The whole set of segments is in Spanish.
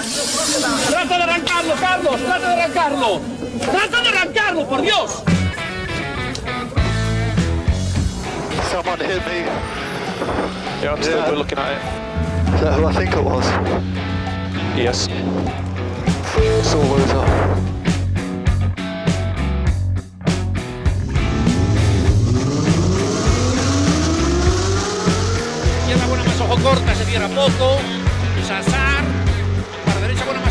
¡Trata de arrancarlo, Carlos! ¡Trata de arrancarlo! ¡Trata de arrancarlo, por Dios! Someone hit me. Yeah, I'm still Yeah. looking at it. Is that who I think it was? Yes. Sore loser. Izquierda buena más ojo corta, se cierra poco. Sasar.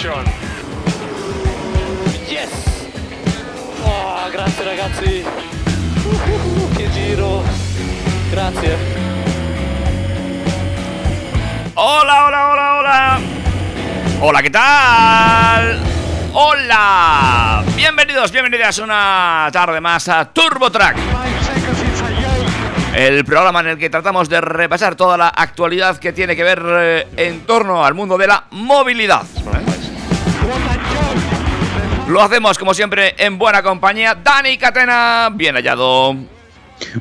Yes! Oh, grazie ragazzi! Uh, giro! Grazie! Hola, hola, hola, hola. Hola, ¿qué tal? Hola. Bienvenidos, bienvenidas una tarde más a Turbo Track. El programa en el que tratamos de repasar toda la actualidad que tiene que ver eh, en torno al mundo de la movilidad. Lo hacemos como siempre en buena compañía. Dani Catena, bien hallado.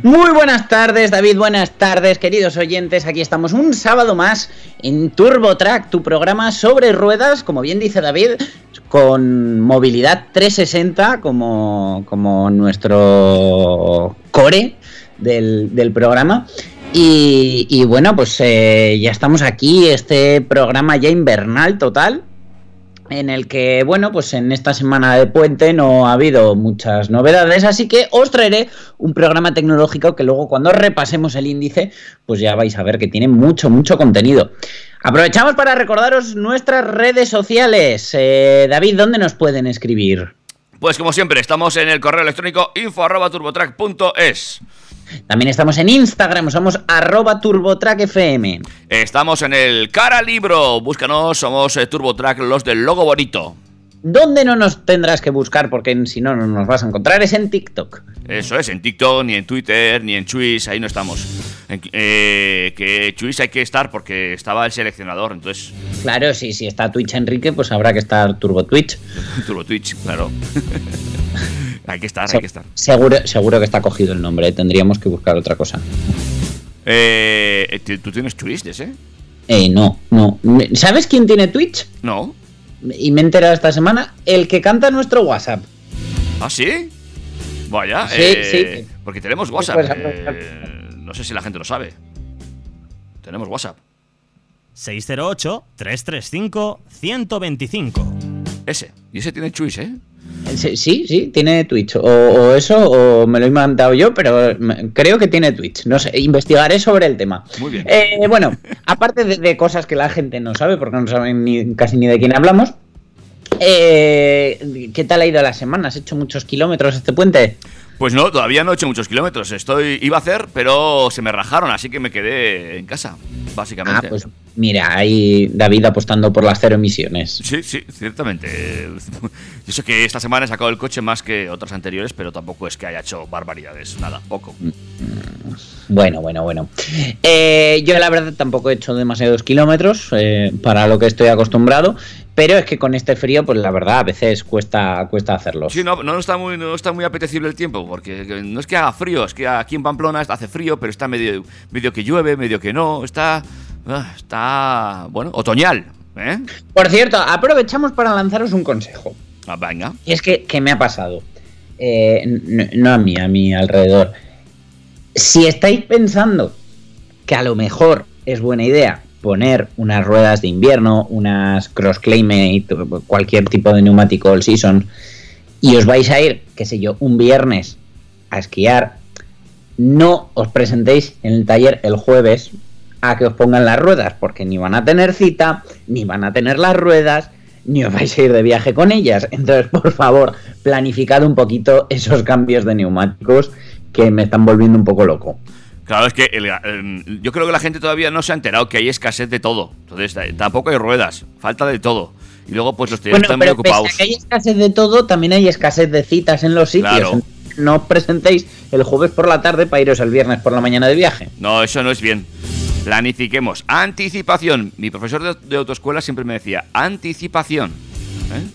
Muy buenas tardes, David. Buenas tardes, queridos oyentes. Aquí estamos un sábado más en Turbo Track, tu programa sobre ruedas, como bien dice David, con movilidad 360 como, como nuestro core del, del programa. Y, y bueno, pues eh, ya estamos aquí, este programa ya invernal total en el que, bueno, pues en esta semana de puente no ha habido muchas novedades, así que os traeré un programa tecnológico que luego cuando repasemos el índice, pues ya vais a ver que tiene mucho, mucho contenido. Aprovechamos para recordaros nuestras redes sociales. Eh, David, ¿dónde nos pueden escribir? Pues como siempre, estamos en el correo electrónico info arroba turbotrack.es. También estamos en Instagram, somos arroba turbotrackfm. Estamos en el Cara Libro. Búscanos, somos eh, TurboTrack, los del logo bonito. ¿Dónde no nos tendrás que buscar? Porque si no, no nos vas a encontrar. Es en TikTok. Eso es, en TikTok, ni en Twitter, ni en Twitch, ahí no estamos. En- eh, que Twitch hay que estar porque estaba el seleccionador, entonces Claro, sí, si está Twitch Enrique, pues habrá que estar Turbo Twitch. Turbo Twitch, claro. hay que estar, hay que estar. Seguro, seguro que está cogido el nombre, ¿eh? tendríamos que buscar otra cosa. Eh, ¿tú- ¿Tú tienes Twitch, de ese? Eh, no, no. ¿Sabes quién tiene Twitch? No. Y me he enterado esta semana, el que canta nuestro WhatsApp. ¿Ah, sí? Vaya, Sí, eh, sí. porque tenemos WhatsApp. aprovechar. eh, no sé si la gente lo sabe. Tenemos WhatsApp. 608-335-125. Ese. Y ese tiene Twitch, ¿eh? Sí, sí, tiene Twitch. O, o eso, o me lo he inventado yo, pero creo que tiene Twitch. No sé, investigaré sobre el tema. Muy bien. Eh, bueno, aparte de, de cosas que la gente no sabe, porque no saben ni, casi ni de quién hablamos. eh, ¿Qué tal ha ido la semana? ¿Has hecho muchos kilómetros este puente? Pues no, todavía no he hecho muchos kilómetros. Estoy, iba a hacer, pero se me rajaron, así que me quedé en casa, Ah, básicamente. pues mira, ahí David apostando por las cero emisiones. Sí, sí, ciertamente. Yo sé que esta semana he sacado el coche más que otras anteriores, pero tampoco es que haya hecho barbaridades, nada, poco. Bueno, bueno, bueno. Eh, yo la verdad tampoco he hecho demasiados kilómetros eh, para lo que estoy acostumbrado, pero es que con este frío, pues la verdad a veces cuesta, cuesta hacerlos. Sí, no, no está muy, no está muy apetecible el tiempo, porque no es que haga frío, es que aquí en Pamplona hace frío, pero está medio, medio que llueve, medio que no, está, ah, está, bueno, otoñal, ¿eh? Por cierto, aprovechamos para lanzaros un consejo. Ah, venga. Y es que, ¿qué me ha pasado? Eh, n- no a mí, a mi alrededor. Si estáis pensando que a lo mejor es buena idea poner unas ruedas de invierno, unas cross climate, cualquier tipo de neumático all season, y os vais a ir, qué sé yo, un viernes a esquiar, no os presentéis en el taller el jueves a que os pongan las ruedas, porque ni van a tener cita, ni van a tener las ruedas, ni os vais a ir de viaje con ellas. Entonces, por favor, planificad un poquito esos cambios de neumáticos que me están volviendo un poco loco. Claro, es que el- el- yo creo que la gente todavía no se ha enterado que hay escasez de todo. Entonces, t- tampoco hay ruedas, falta de todo. Y luego, pues los tíos Bueno, están muy pero pese ocupados. a que hay escasez de todo, también hay escasez de citas en los sitios. Claro. No os presentéis el jueves por la tarde para iros el viernes por la mañana de viaje. No, eso no es bien. Planifiquemos. Anticipación. Mi profesor de, de autoescuela siempre me decía, anticipación. ¿Eh?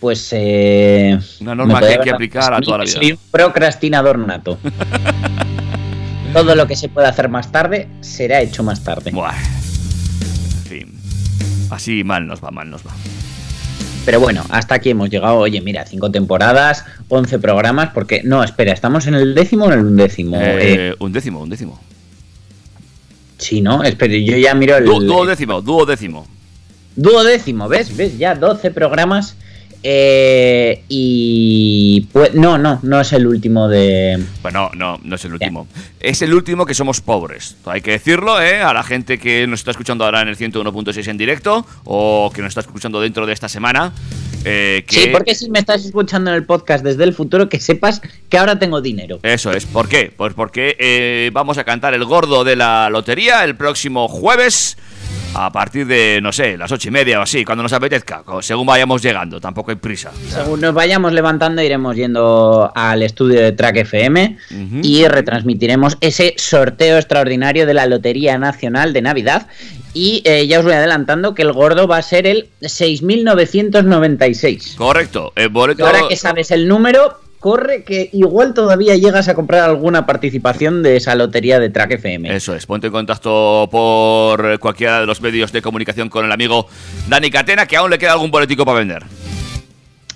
Pues. Eh, Una norma que hay que aplicar a toda la vida. Soy un procrastinador nato. Todo lo que se pueda hacer más tarde será hecho más tarde. Buah. En fin. Así mal nos va, mal nos va. Pero bueno, hasta aquí hemos llegado. Oye, mira, cinco temporadas, 11 programas, porque. No, espera, ¿estamos en el décimo o en el undécimo? Eh, Eh, un décimo, un décimo. sí, ¿no? Espera, yo ya miro el. Du- duodécimo, duodécimo. Duodécimo, ¿ves? ¿Ves? Ya 12 programas. Eh, y. Pues, no, no, no es el último de. Bueno, no, no es el último. Es el último que somos pobres. Hay que decirlo, ¿eh? A la gente que nos está escuchando ahora en el 101.6 en directo o que nos está escuchando dentro de esta semana. eh, que... Sí, porque si me estás escuchando en el podcast desde el futuro, que sepas que ahora tengo dinero. Eso es. ¿Por qué? Pues porque eh, vamos a cantar el gordo de la lotería el próximo jueves. A partir de, no sé, las ocho y media o así, cuando nos apetezca, según vayamos llegando, tampoco hay prisa. Según nos vayamos levantando, iremos yendo al estudio de Track FM y retransmitiremos ese sorteo extraordinario de la Lotería Nacional de Navidad. Y eh, ya os voy adelantando que el gordo va a ser el 6.996. Correcto. El boleto. Ahora que sabes el número, corre que igual todavía llegas a comprar alguna participación de esa lotería de Track FM. Eso es, ponte en contacto por cualquiera de los medios de comunicación con el amigo Dani Catena, que aún le queda algún boletico para vender.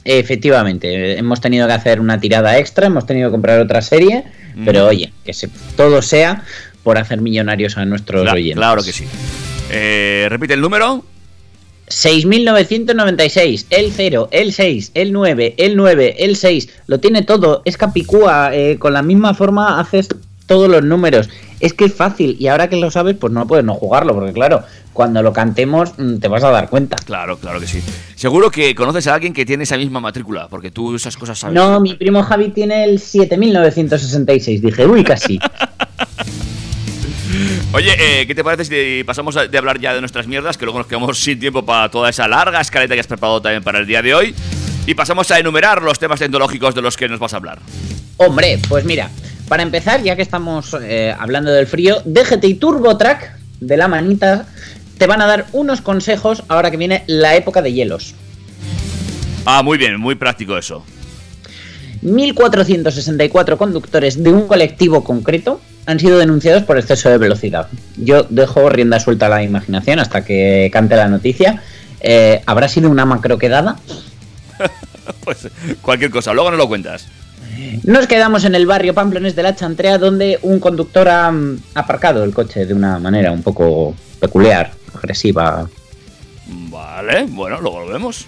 Efectivamente, hemos tenido que hacer una tirada extra, hemos tenido que comprar otra serie, pero oye, que se- todo sea por hacer millonarios a nuestros Cla- oyentes. claro que sí. Eh, repite el número. 6.996, el 0, el 6, el 9, el 9, el 6, lo tiene todo, es Capicúa, eh, con la misma forma haces todos los números, es que es fácil y ahora que lo sabes pues no puedes no jugarlo, porque claro, cuando lo cantemos mm, te vas a dar cuenta. Claro, claro que sí. Seguro que conoces a alguien que tiene esa misma matrícula, porque tú esas cosas sabes. No, mi primo Javi tiene el 7.966, dije, uy, casi. Oye, eh, ¿qué te parece si pasamos de hablar ya de nuestras mierdas? Que luego nos quedamos sin tiempo para toda esa larga escaleta que has preparado también para el día de hoy. Y pasamos a enumerar los temas tecnológicos de los que nos vas a hablar. Hombre, pues mira, para empezar, ya que estamos eh, hablando del frío, DGT y TurboTrack de la manita te van a dar unos consejos ahora que viene la época de hielos. Ah, muy bien, muy práctico eso. 1.464 conductores de un colectivo concreto han sido denunciados por exceso de velocidad. Yo dejo rienda suelta a la imaginación hasta que cante la noticia. Eh, ¿Habrá sido una macroquedada? Pues cualquier cosa, luego nos lo cuentas. Nos quedamos en el barrio Pamplones de la Chantrea, donde un conductor ha mm, aparcado el coche de una manera un poco peculiar, agresiva. Vale, bueno, luego lo vemos.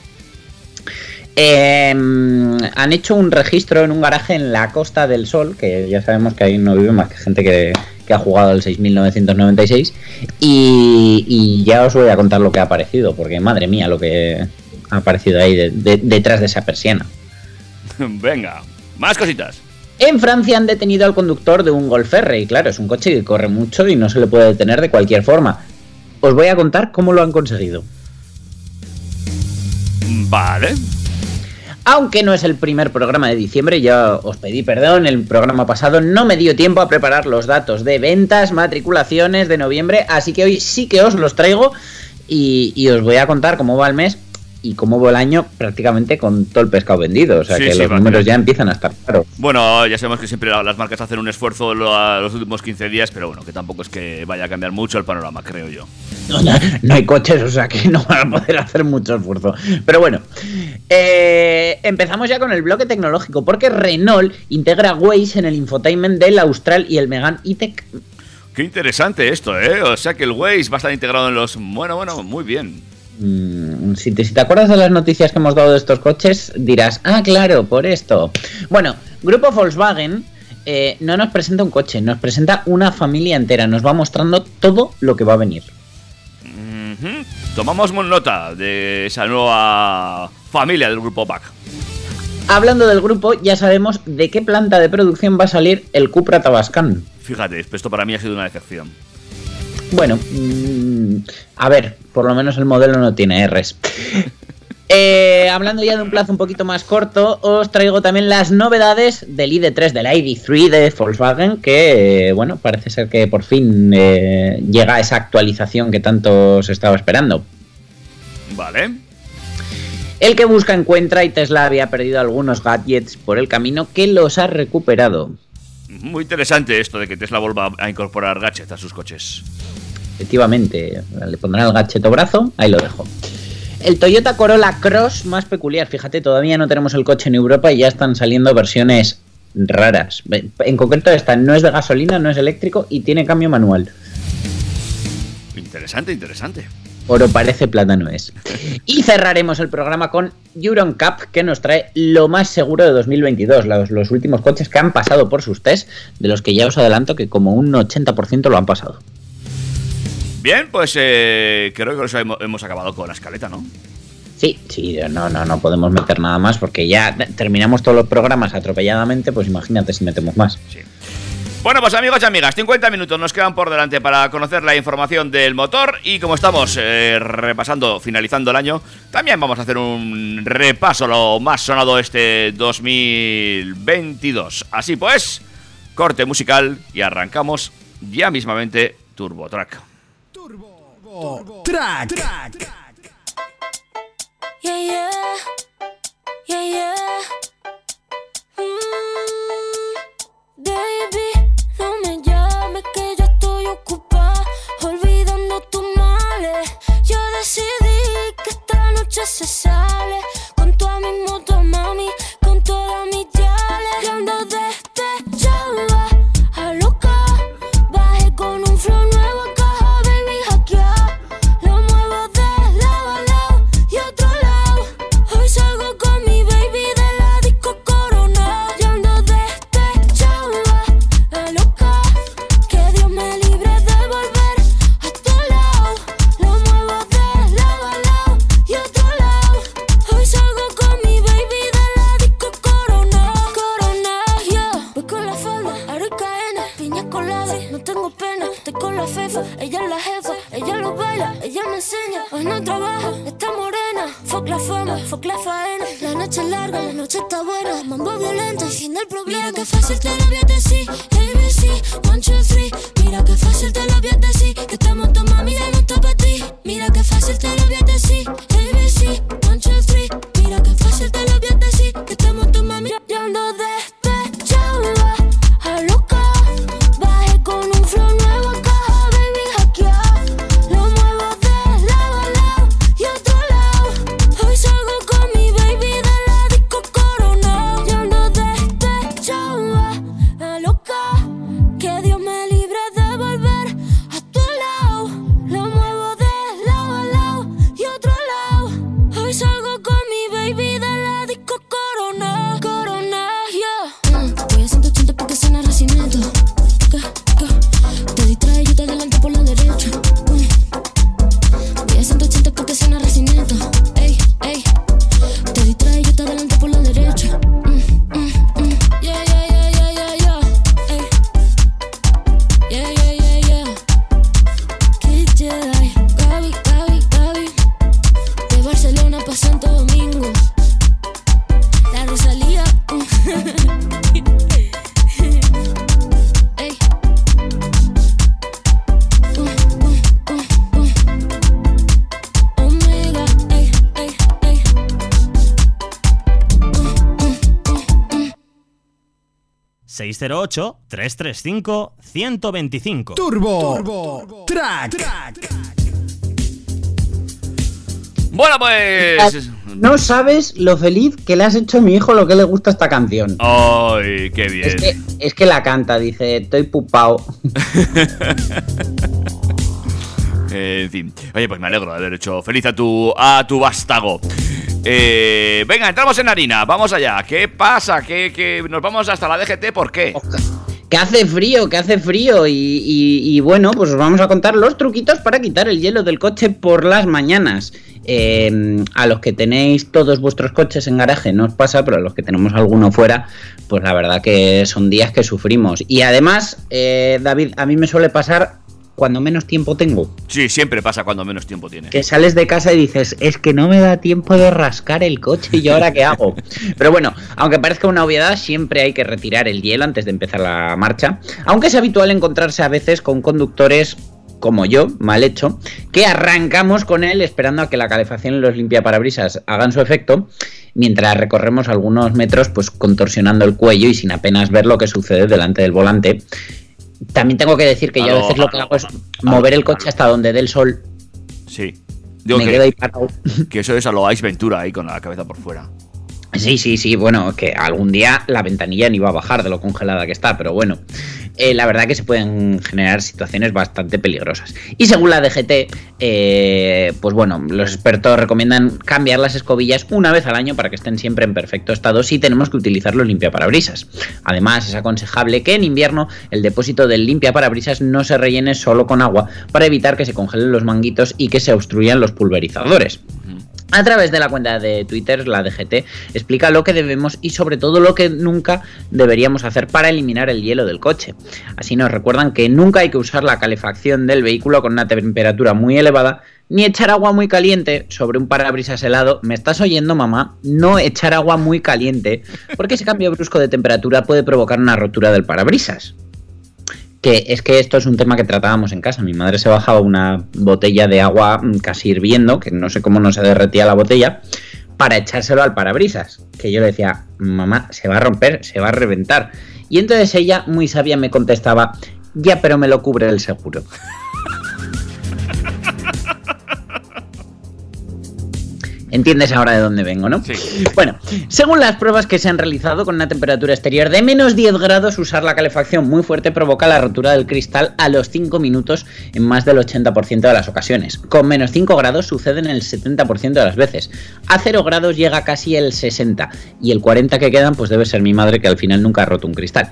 Eh, han hecho un registro en un garaje en la Costa del Sol, que ya sabemos que ahí no vive más que gente que, que ha jugado el 6996. Y, y ya os voy a contar lo que ha aparecido, porque madre mía, lo que ha aparecido ahí de- de- detrás de esa persiana. Venga, más cositas. En Francia han detenido al conductor de un Golf R y claro, es un coche que corre mucho y no se le puede detener de cualquier forma. Os voy a contar cómo lo han conseguido. Vale. Aunque no es el primer programa de diciembre, ya os pedí perdón, el programa pasado no me dio tiempo a preparar los datos de ventas, matriculaciones de noviembre, así que hoy sí que os los traigo y, y os voy a contar cómo va el mes y cómo va el año prácticamente con todo el pescado vendido, o sea Sí, que sí, los números ya empiezan a estar claros. Bueno, ya sabemos que siempre las marcas hacen un esfuerzo los últimos 15 días, pero bueno, que tampoco es que vaya a cambiar mucho el panorama, creo yo. No, no- no hay coches, o sea que no van a poder hacer mucho esfuerzo. Pero bueno, eh, empezamos ya con el bloque tecnológico, porque Renault integra Waze en el infotainment del Austral y el Megane E-Tech. Qué interesante esto, ¿eh? O sea que el Waze va a estar integrado en los... Bueno, bueno, muy bien. Mm, si, te, si te acuerdas de las noticias que hemos dado de estos coches, dirás, ah, claro, por esto. Bueno, Grupo Volkswagen eh, no nos presenta un coche, nos presenta una familia entera, nos va mostrando todo lo que va a venir. Tomamos nota de esa nueva familia del grupo BAC. Hablando del grupo, ya sabemos de qué planta de producción va a salir el Cupra Tabascan. Fíjate, esto para mí ha sido una decepción. Bueno, mm, a ver, por lo menos el modelo no tiene Rs. Eh, hablando ya de un plazo un poquito más corto, os traigo también las novedades del ID3, del ID3 de Volkswagen, que eh, bueno, parece ser que por fin eh, llega esa actualización que tanto se estaba esperando. Vale. El que busca encuentra y Tesla había perdido algunos gadgets por el camino que los ha recuperado. Muy interesante esto de que Tesla vuelva a incorporar gadgets a sus coches. Efectivamente, le pondrán el gadget o brazo, ahí lo dejo. El Toyota Corolla Cross más peculiar, fíjate, todavía no tenemos el coche en Europa y ya están saliendo versiones raras. En concreto esta no es de gasolina, no es eléctrico y tiene cambio manual. Interesante, interesante. Oro parece, plata no es. Y cerraremos el programa con Euron Cup, que nos trae lo más seguro de 2022, los, los últimos coches que han pasado por sus test, de los que ya os adelanto que como un 80% lo han pasado. Bien, pues eh, creo que hemos, hemos acabado con la escaleta, ¿no? Sí, sí, no, no, no podemos meter nada más porque ya terminamos todos los programas atropelladamente, pues imagínate si metemos más. Sí. Bueno, pues amigos y amigas, 50 minutos nos quedan por delante para conocer la información del motor y como estamos eh, repasando, finalizando el año, también vamos a hacer un repaso lo más sonado este 2022. Así pues, corte musical y arrancamos ya mismamente Turbo Track. Track. Yeah, yeah. Yeah, yeah. Mm, baby, no me llames que yo estoy ocupada olvidando tus males. Yo decidí que esta noche se sale problema. Mira 608-335-125. Turbo, Track. Bueno, pues... No sabes lo feliz que le has hecho a mi hijo lo que le gusta esta canción. ¡Ay, qué bien! Es que, es que la canta, dice, estoy pupao. Eh, en fin. Oye, pues me alegro de haber hecho feliz a tu, a tu vástago. Eh, venga, entramos en harina. Vamos allá. ¿Qué pasa? ¿Qué, Nos vamos hasta la DGT. ¿Por qué? Que hace frío, que hace frío. Y, y- y bueno, pues os vamos a contar los truquitos para quitar el hielo del coche por las mañanas. Eh, a los que tenéis todos vuestros coches en garaje no os pasa, pero a los que tenemos alguno fuera, pues la verdad que son días que sufrimos. Y además, eh, David, a mí me suele pasar cuando menos tiempo tengo. Sí, siempre pasa cuando menos tiempo tiene. Que sales de casa y dices, es que no me da tiempo de rascar el coche y yo ahora qué hago. Pero bueno, aunque parezca una obviedad, siempre hay que retirar el hielo antes de empezar la marcha. Aunque es habitual encontrarse a veces con conductores como yo, mal hecho, que arrancamos con él esperando a que la calefacción y los limpiaparabrisas hagan su efecto, mientras recorremos algunos metros pues contorsionando el cuello y sin apenas ver lo que sucede delante del volante. También tengo que decir que yo a veces lo que hago es mover el coche hasta donde dé el sol. Sí. Digo me que, quedo ahí parado. que eso es a lo Ice Ventura ahí con la cabeza por fuera. Sí, sí, sí, bueno, que algún día la ventanilla ni va a bajar de lo congelada que está, pero bueno, eh, la verdad que se pueden generar situaciones bastante peligrosas. Y según la DGT, eh, pues bueno, los expertos recomiendan cambiar las escobillas una vez al año para que estén siempre en perfecto estado si tenemos que utilizar los limpiaparabrisas. Además, es aconsejable que en invierno el depósito del limpiaparabrisas no se rellene solo con agua para evitar que se congelen los manguitos y que se obstruyan los pulverizadores. A través de la cuenta de Twitter, la DGT explica lo que debemos y sobre todo lo que nunca deberíamos hacer para eliminar el hielo del coche. Así nos recuerdan que nunca hay que usar la calefacción del vehículo con una temperatura muy elevada ni echar agua muy caliente sobre un parabrisas helado. ¿Me estás oyendo, mamá? No echar agua muy caliente, porque ese cambio brusco de temperatura puede provocar una rotura del parabrisas que es que esto es un tema que tratábamos en casa. Mi madre se bajaba una botella de agua mm, casi hirviendo, que no sé cómo no se derretía la botella, para echárselo al parabrisas. Que yo le decía, mamá, se va a romper, se va a reventar. Y entonces ella, muy sabia, me contestaba, ya, pero me lo cubre el seguro. ¿Entiendes ahora de dónde vengo, no? Sí. Bueno, según las pruebas que se han realizado con una temperatura exterior de menos 10 grados, usar la calefacción muy fuerte provoca la rotura del cristal a los 5 minutos en más del 80% de las ocasiones. Con menos 5 grados sucede en el 70% de las veces. A 0 grados llega casi el 60 y el 40 que quedan pues debe ser mi madre que al final nunca ha roto un cristal.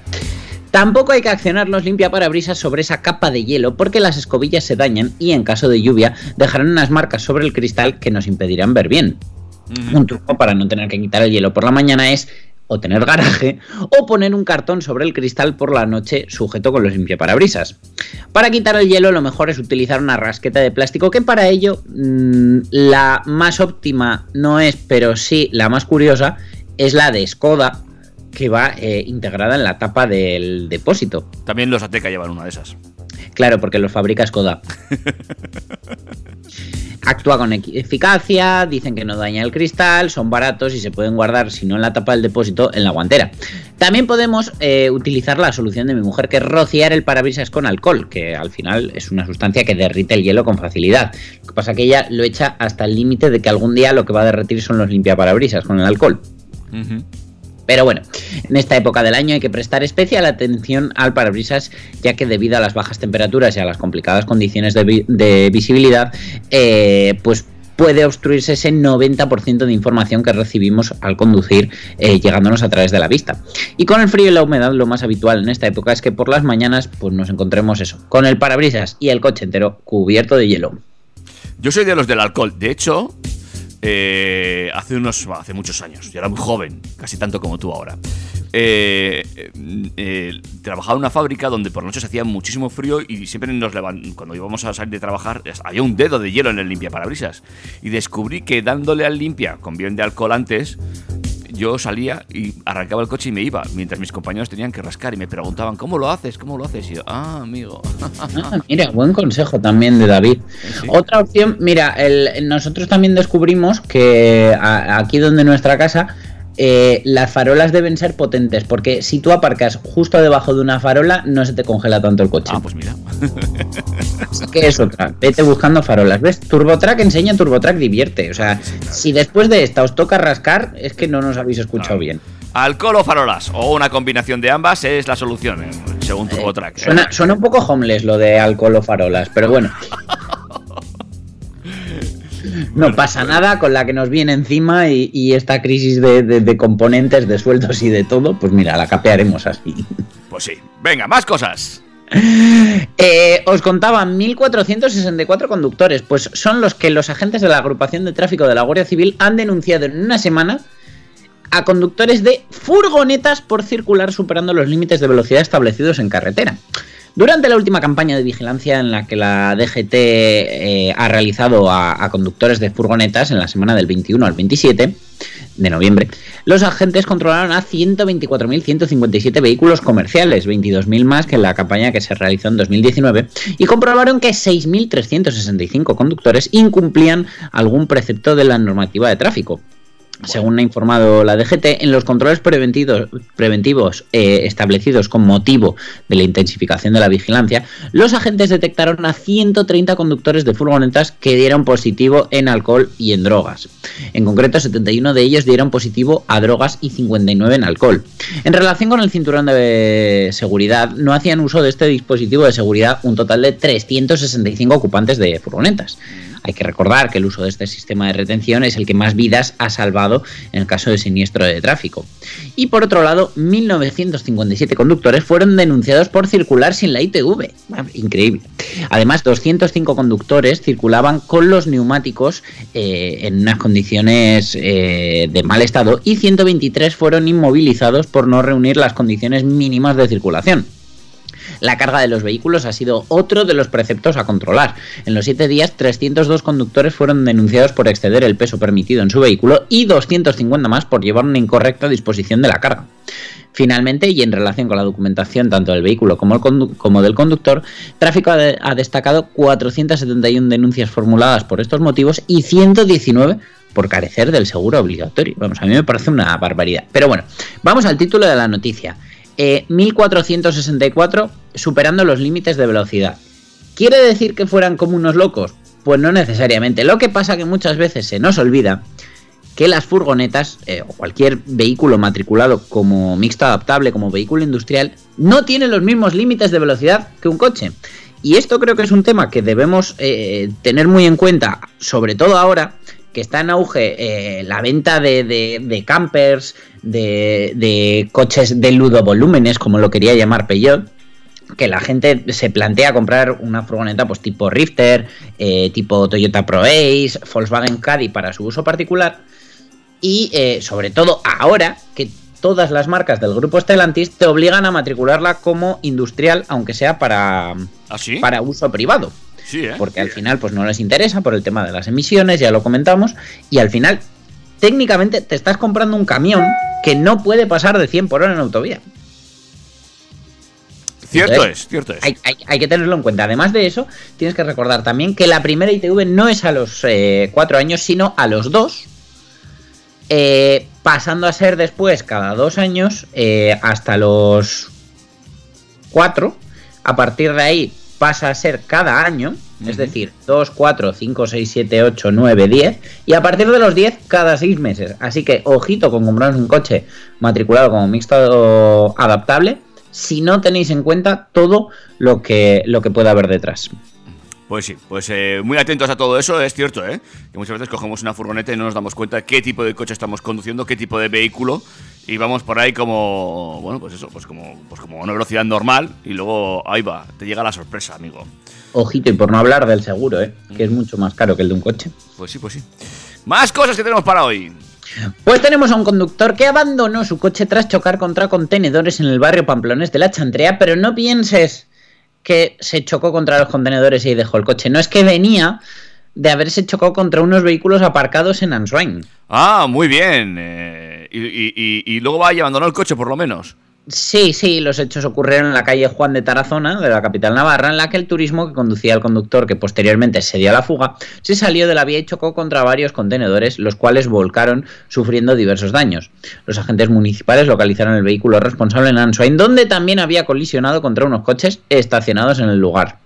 Tampoco hay que accionar los limpiaparabrisas sobre esa capa de hielo porque las escobillas se dañan y en caso de lluvia dejarán unas marcas sobre el cristal que nos impedirán ver bien. Un truco para no tener que quitar el hielo por la mañana es o tener garaje o poner un cartón sobre el cristal por la noche sujeto con los limpiaparabrisas. Para quitar el hielo lo mejor es utilizar una rasqueta de plástico que para ello mmm, la más óptima no es, pero sí la más curiosa es la de Skoda que va eh, integrada en la tapa del depósito. También los Ateca llevan una de esas. Claro, porque los fabrica Skoda. Actúa con eficacia, dicen que no daña el cristal, son baratos y se pueden guardar, si no en la tapa del depósito, en la guantera. También podemos eh, utilizar la solución de mi mujer, que es rociar el parabrisas con alcohol, que al final es una sustancia que derrite el hielo con facilidad. Lo que pasa es que ella lo echa hasta el límite de que algún día lo que va a derretir son los limpiaparabrisas con el alcohol. Uh -huh. Pero bueno, en esta época del año hay que prestar especial atención al parabrisas, ya que debido a las bajas temperaturas y a las complicadas condiciones de, vi de visibilidad, eh, pues puede obstruirse ese 90% de información que recibimos al conducir eh, llegándonos a través de la vista. Y con el frío y la humedad lo más habitual en esta época es que por las mañanas pues nos encontremos eso, con el parabrisas y el coche entero cubierto de hielo. Yo soy de los del alcohol, de hecho, eh, hace unos hace muchos años, yo era muy joven, casi tanto como tú ahora. Eh, eh, trabajaba en una fábrica donde por noche se hacía muchísimo frío y siempre nos levan, cuando íbamos a salir de trabajar había un dedo de hielo en el limpia parabrisas y descubrí que dándole al limpia con bien de alcohol antes yo salía y arrancaba el coche y me iba, mientras mis compañeros tenían que rascar y me preguntaban, ¿cómo lo haces? ¿Cómo lo haces? Y yo, ah, amigo. Ah, mira, buen consejo también de David. ¿Sí? Otra opción, mira, el, nosotros también descubrimos que a, aquí donde nuestra casa eh, las farolas deben ser potentes, porque si tú aparcas justo debajo de una farola, no se te congela tanto el coche. Ah, pues mira. Que es otra. Vete buscando farolas. ¿Ves? TurboTrack enseña, TurboTrack divierte. O sea, sí, claro. si después de esta os toca rascar, es que no nos habéis escuchado claro. bien. Alcohol o farolas, o una combinación de ambas, es la solución, eh, según TurboTrack. Eh, suena, suena un poco homeless lo de alcohol o farolas, pero bueno. No pasa nada con la que nos viene encima y, y esta crisis de, de, de, componentes, de sueldos y de todo, pues mira, la capearemos así. Pues sí. Venga, más cosas. Eh, os contaba 1.464 conductores, pues son los que los agentes de la agrupación de tráfico de la Guardia Civil han denunciado en una semana a conductores de furgonetas por circular superando los límites de velocidad establecidos en carretera. Durante la última campaña de vigilancia en la que la DGT eh, ha realizado a, a conductores de furgonetas en la semana del 21 al 27 de noviembre, los agentes controlaron a 124.157 vehículos comerciales, 22.000 más que en la campaña que se realizó en 2019, y comprobaron que 6.365 conductores incumplían algún precepto de la normativa de tráfico. Según ha informado la DGT, en los controles preventivos, eh, establecidos con motivo de la intensificación de la vigilancia, los agentes detectaron a 130 conductores de furgonetas que dieron positivo en alcohol y en drogas. En concreto, 71 de ellos dieron positivo a drogas y 59 en alcohol. En relación con el cinturón de seguridad, no hacían uso de este dispositivo de seguridad un total de 365 ocupantes de furgonetas. Hay que recordar que el uso de este sistema de retención es el que más vidas ha salvado en el caso de siniestro de tráfico. Y por otro lado, 1.957 conductores fueron denunciados por circular sin la ITV. Ah, Increíble. Además, 205 conductores circulaban con los neumáticos eh, en unas condiciones eh, de mal estado y 123 fueron inmovilizados por no reunir las condiciones mínimas de circulación. La carga de los vehículos ha sido otro de los preceptos a controlar. En los siete días, 302 conductores fueron denunciados por exceder el peso permitido en su vehículo y 250 más por llevar una incorrecta disposición de la carga. Finalmente, y en relación con la documentación tanto del vehículo como, del conductor, Tráfico ha, de- ha destacado 471 denuncias formuladas por estos motivos y 119 por carecer del seguro obligatorio. Vamos, a mí me parece una barbaridad. Pero bueno, vamos al título de la noticia. Eh, 1464 superando los límites de velocidad. ¿Quiere decir que fueran como unos locos? Pues no necesariamente. Lo que pasa que muchas veces se nos olvida que las furgonetas eh, o cualquier vehículo matriculado como mixto adaptable, como vehículo industrial, no tiene los mismos límites de velocidad que un coche. Y esto creo que es un tema que debemos eh, tener muy en cuenta, sobre todo ahora que está en auge eh, la venta de, de- de campers, de, de coches de ludovolúmenes, como lo quería llamar Peugeot, que la gente se plantea comprar una furgoneta pues tipo Rifter, eh, tipo Toyota Pro Ace, Volkswagen Caddy para su uso particular y eh, sobre todo ahora que todas las marcas del grupo Stellantis te obligan a matricularla como industrial aunque sea para, ¿Ah, sí? para uso privado Sí, ¿eh? porque al final pues no les interesa por el tema de las emisiones, ya lo comentamos, y al final técnicamente te estás comprando un camión que no puede pasar de 100 por hora en autovía. Cierto Entonces, es, cierto es. Hay, hay- hay que tenerlo en cuenta. Además de eso, tienes que recordar también que la primera ITV no es a los 4 años, sino a los 2. pasando a ser después cada dos años eh, hasta los 4. A partir de ahí pasa a ser cada año, es decir, 2, 4, 5, 6, 7, 8, 9, 10. Y a partir de los 10, cada 6 meses. Así que ojito con comprarnos un coche matriculado como mixto adaptable si no tenéis en cuenta todo lo que, lo que pueda haber detrás. Pues sí, pues eh, muy atentos a todo eso, es cierto, ¿eh? Que muchas veces cogemos una furgoneta y no nos damos cuenta qué tipo de coche estamos conduciendo, qué tipo de vehículo, y vamos por ahí como, bueno, pues eso, pues como, pues como a una velocidad normal, y luego ahí va, te llega la sorpresa, amigo. Ojito, y por no hablar del seguro, ¿eh? que es mucho más caro que el de un coche. Pues sí, pues sí. Más cosas que tenemos para hoy. Pues tenemos a un conductor que abandonó su coche tras chocar contra contenedores en el barrio Pamplones de la Chantrea, pero no pienses que se chocó contra los contenedores y dejó el coche. No es que venía de haberse chocado contra unos vehículos aparcados en Answain. Ah, muy bien. eh, y, y- luego va y abandonó el coche, por lo menos. Sí, sí, los hechos ocurrieron en la calle Juan de Tarazona, de la capital navarra, en la que el turismo que conducía al conductor, que posteriormente se dio a la fuga, se salió de la vía y chocó contra varios contenedores, los cuales volcaron sufriendo diversos daños. Los agentes municipales localizaron el vehículo responsable en Answain, donde también había colisionado contra unos coches estacionados en el lugar.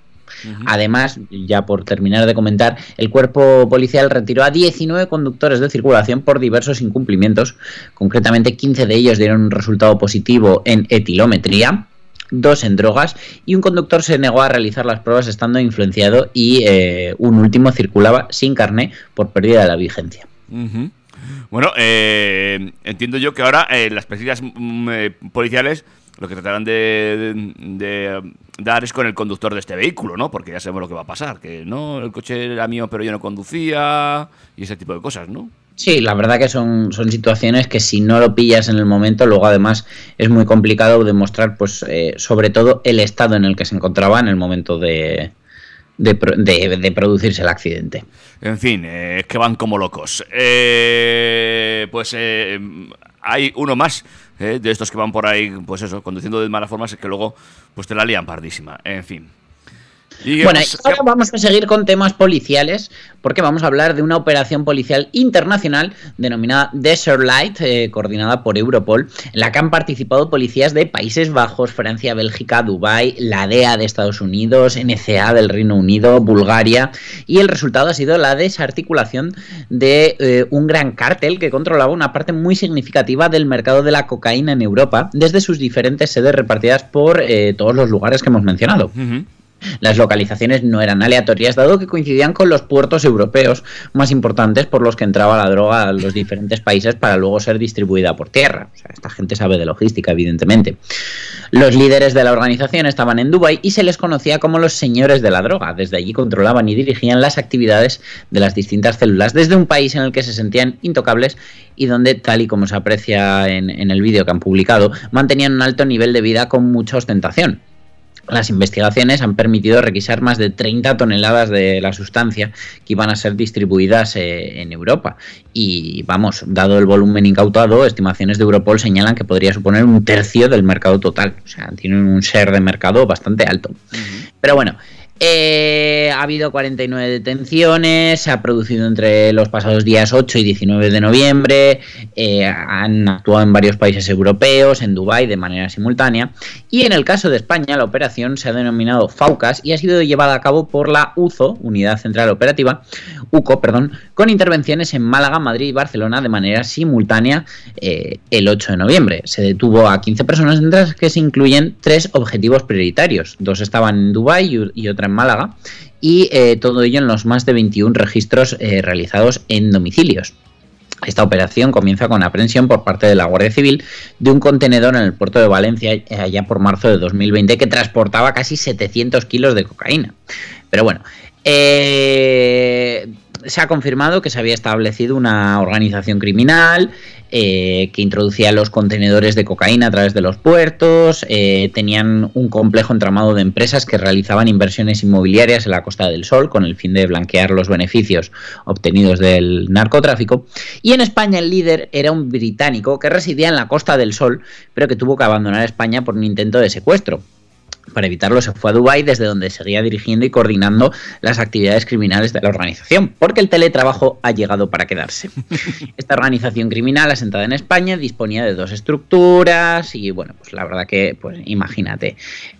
Además, ya por terminar de comentar, el cuerpo policial retiró a 19 conductores de circulación por diversos incumplimientos. Concretamente, 15 de ellos dieron un resultado positivo en etilometría, dos en drogas y un conductor se negó a realizar las pruebas estando influenciado y eh, un último circulaba sin carné por pérdida de la vigencia. Bueno, eh, entiendo yo que ahora eh, las pesquisas mm, eh, policiales lo que tratarán de, de- de dar es con el conductor de este vehículo, ¿no? Porque ya sabemos lo que va a pasar, que no, el coche era mío pero yo no conducía y ese tipo de cosas, ¿no? Sí, la verdad que son, son situaciones que si no lo pillas en el momento, luego además es muy complicado demostrar, pues, eh, sobre todo el estado en el que se encontraba en el momento de, de, de- de producirse el accidente. En fin, eh, es que van como locos. Eh, pues eh, hay uno más eh, de estos que van por ahí, pues eso, conduciendo de malas formas, que luego pues te la lían pardísima. En fin. Y, Bueno, pues, y ahora vamos a seguir con temas policiales, porque vamos a hablar de una operación policial internacional denominada Desert Light, eh, coordinada por Europol, en la que han participado policías de Países Bajos, Francia, Bélgica, Dubái, la DEA de Estados Unidos, NCA del Reino Unido, Bulgaria, y el resultado ha sido la desarticulación de eh, un gran cártel que controlaba una parte muy significativa del mercado de la cocaína en Europa, desde sus diferentes sedes repartidas por eh, todos los lugares que hemos mencionado. Las localizaciones no eran aleatorias, dado que coincidían con los puertos europeos más importantes por los que entraba la droga a los diferentes países para luego ser distribuida por tierra. O sea, esta gente sabe de logística, evidentemente. Los líderes de la organización estaban en Dubái y se les conocía como los señores de la droga. Desde allí controlaban y dirigían las actividades de las distintas células desde un país en el que se sentían intocables y donde, tal y como se aprecia en, en el vídeo que han publicado, mantenían un alto nivel de vida con mucha ostentación. Las investigaciones han permitido requisar más de 30 toneladas de la sustancia que iban a ser distribuidas eh, en Europa. Y vamos, dado el volumen incautado, estimaciones de Europol señalan que podría suponer un tercio del mercado total. O sea, tienen un share de mercado bastante alto. Pero bueno, eh, ha habido 49 detenciones, se ha producido entre los pasados días 8 y 19 de noviembre, eh, han actuado en varios países europeos, en Dubái de manera simultánea, y en el caso de España la operación se ha denominado FAUCAS y ha sido llevada a cabo por la UZO, Unidad Central Operativa, UCO, perdón, con intervenciones en Málaga, Madrid y Barcelona de manera simultánea eh, el 8 de noviembre. Se detuvo a 15 personas, entre las que se incluyen tres objetivos prioritarios. Dos estaban en Dubái y, otra en Málaga, y eh, todo ello en los más de 21 registros eh, realizados en domicilios. Esta operación comienza con aprehensión por parte de la Guardia Civil de un contenedor en el puerto de Valencia allá por marzo de 2020 que transportaba casi 700 kilos de cocaína. Pero bueno, se ha confirmado que se había establecido una organización criminal eh, que introducía los contenedores de cocaína a través de los puertos, eh, tenían un complejo entramado de empresas que realizaban inversiones inmobiliarias en la Costa del Sol con el fin de blanquear los beneficios obtenidos del narcotráfico. Y en España el líder era un británico que residía en la Costa del Sol, pero que tuvo que abandonar España por un intento de secuestro. Para evitarlo se fue a Dubái desde donde seguía dirigiendo y coordinando las actividades criminales de la organización, porque el teletrabajo ha llegado para quedarse. Esta organización criminal asentada en España disponía de dos estructuras y bueno, pues la verdad que, pues imagínate,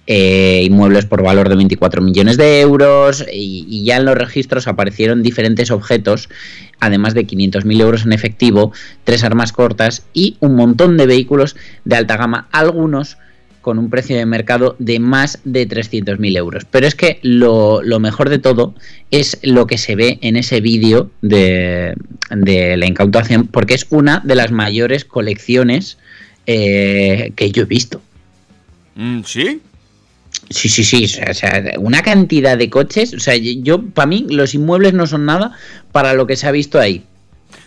eh, inmuebles por valor de 24 millones de euros y, y ya en los registros aparecieron diferentes objetos, además de 500.000 euros en efectivo, tres armas cortas y un montón de vehículos de alta gama, algunos con un precio de mercado de más de 300.000 euros. Pero es que lo, lo, mejor de todo es lo que se ve en ese vídeo de, de, la incautación, porque es una de las mayores colecciones eh, que yo he visto. Mm, ¿Sí? Sí, sí, sí. O sea, una cantidad de coches. O sea, yo, para mí, los inmuebles no son nada para lo que se ha visto ahí.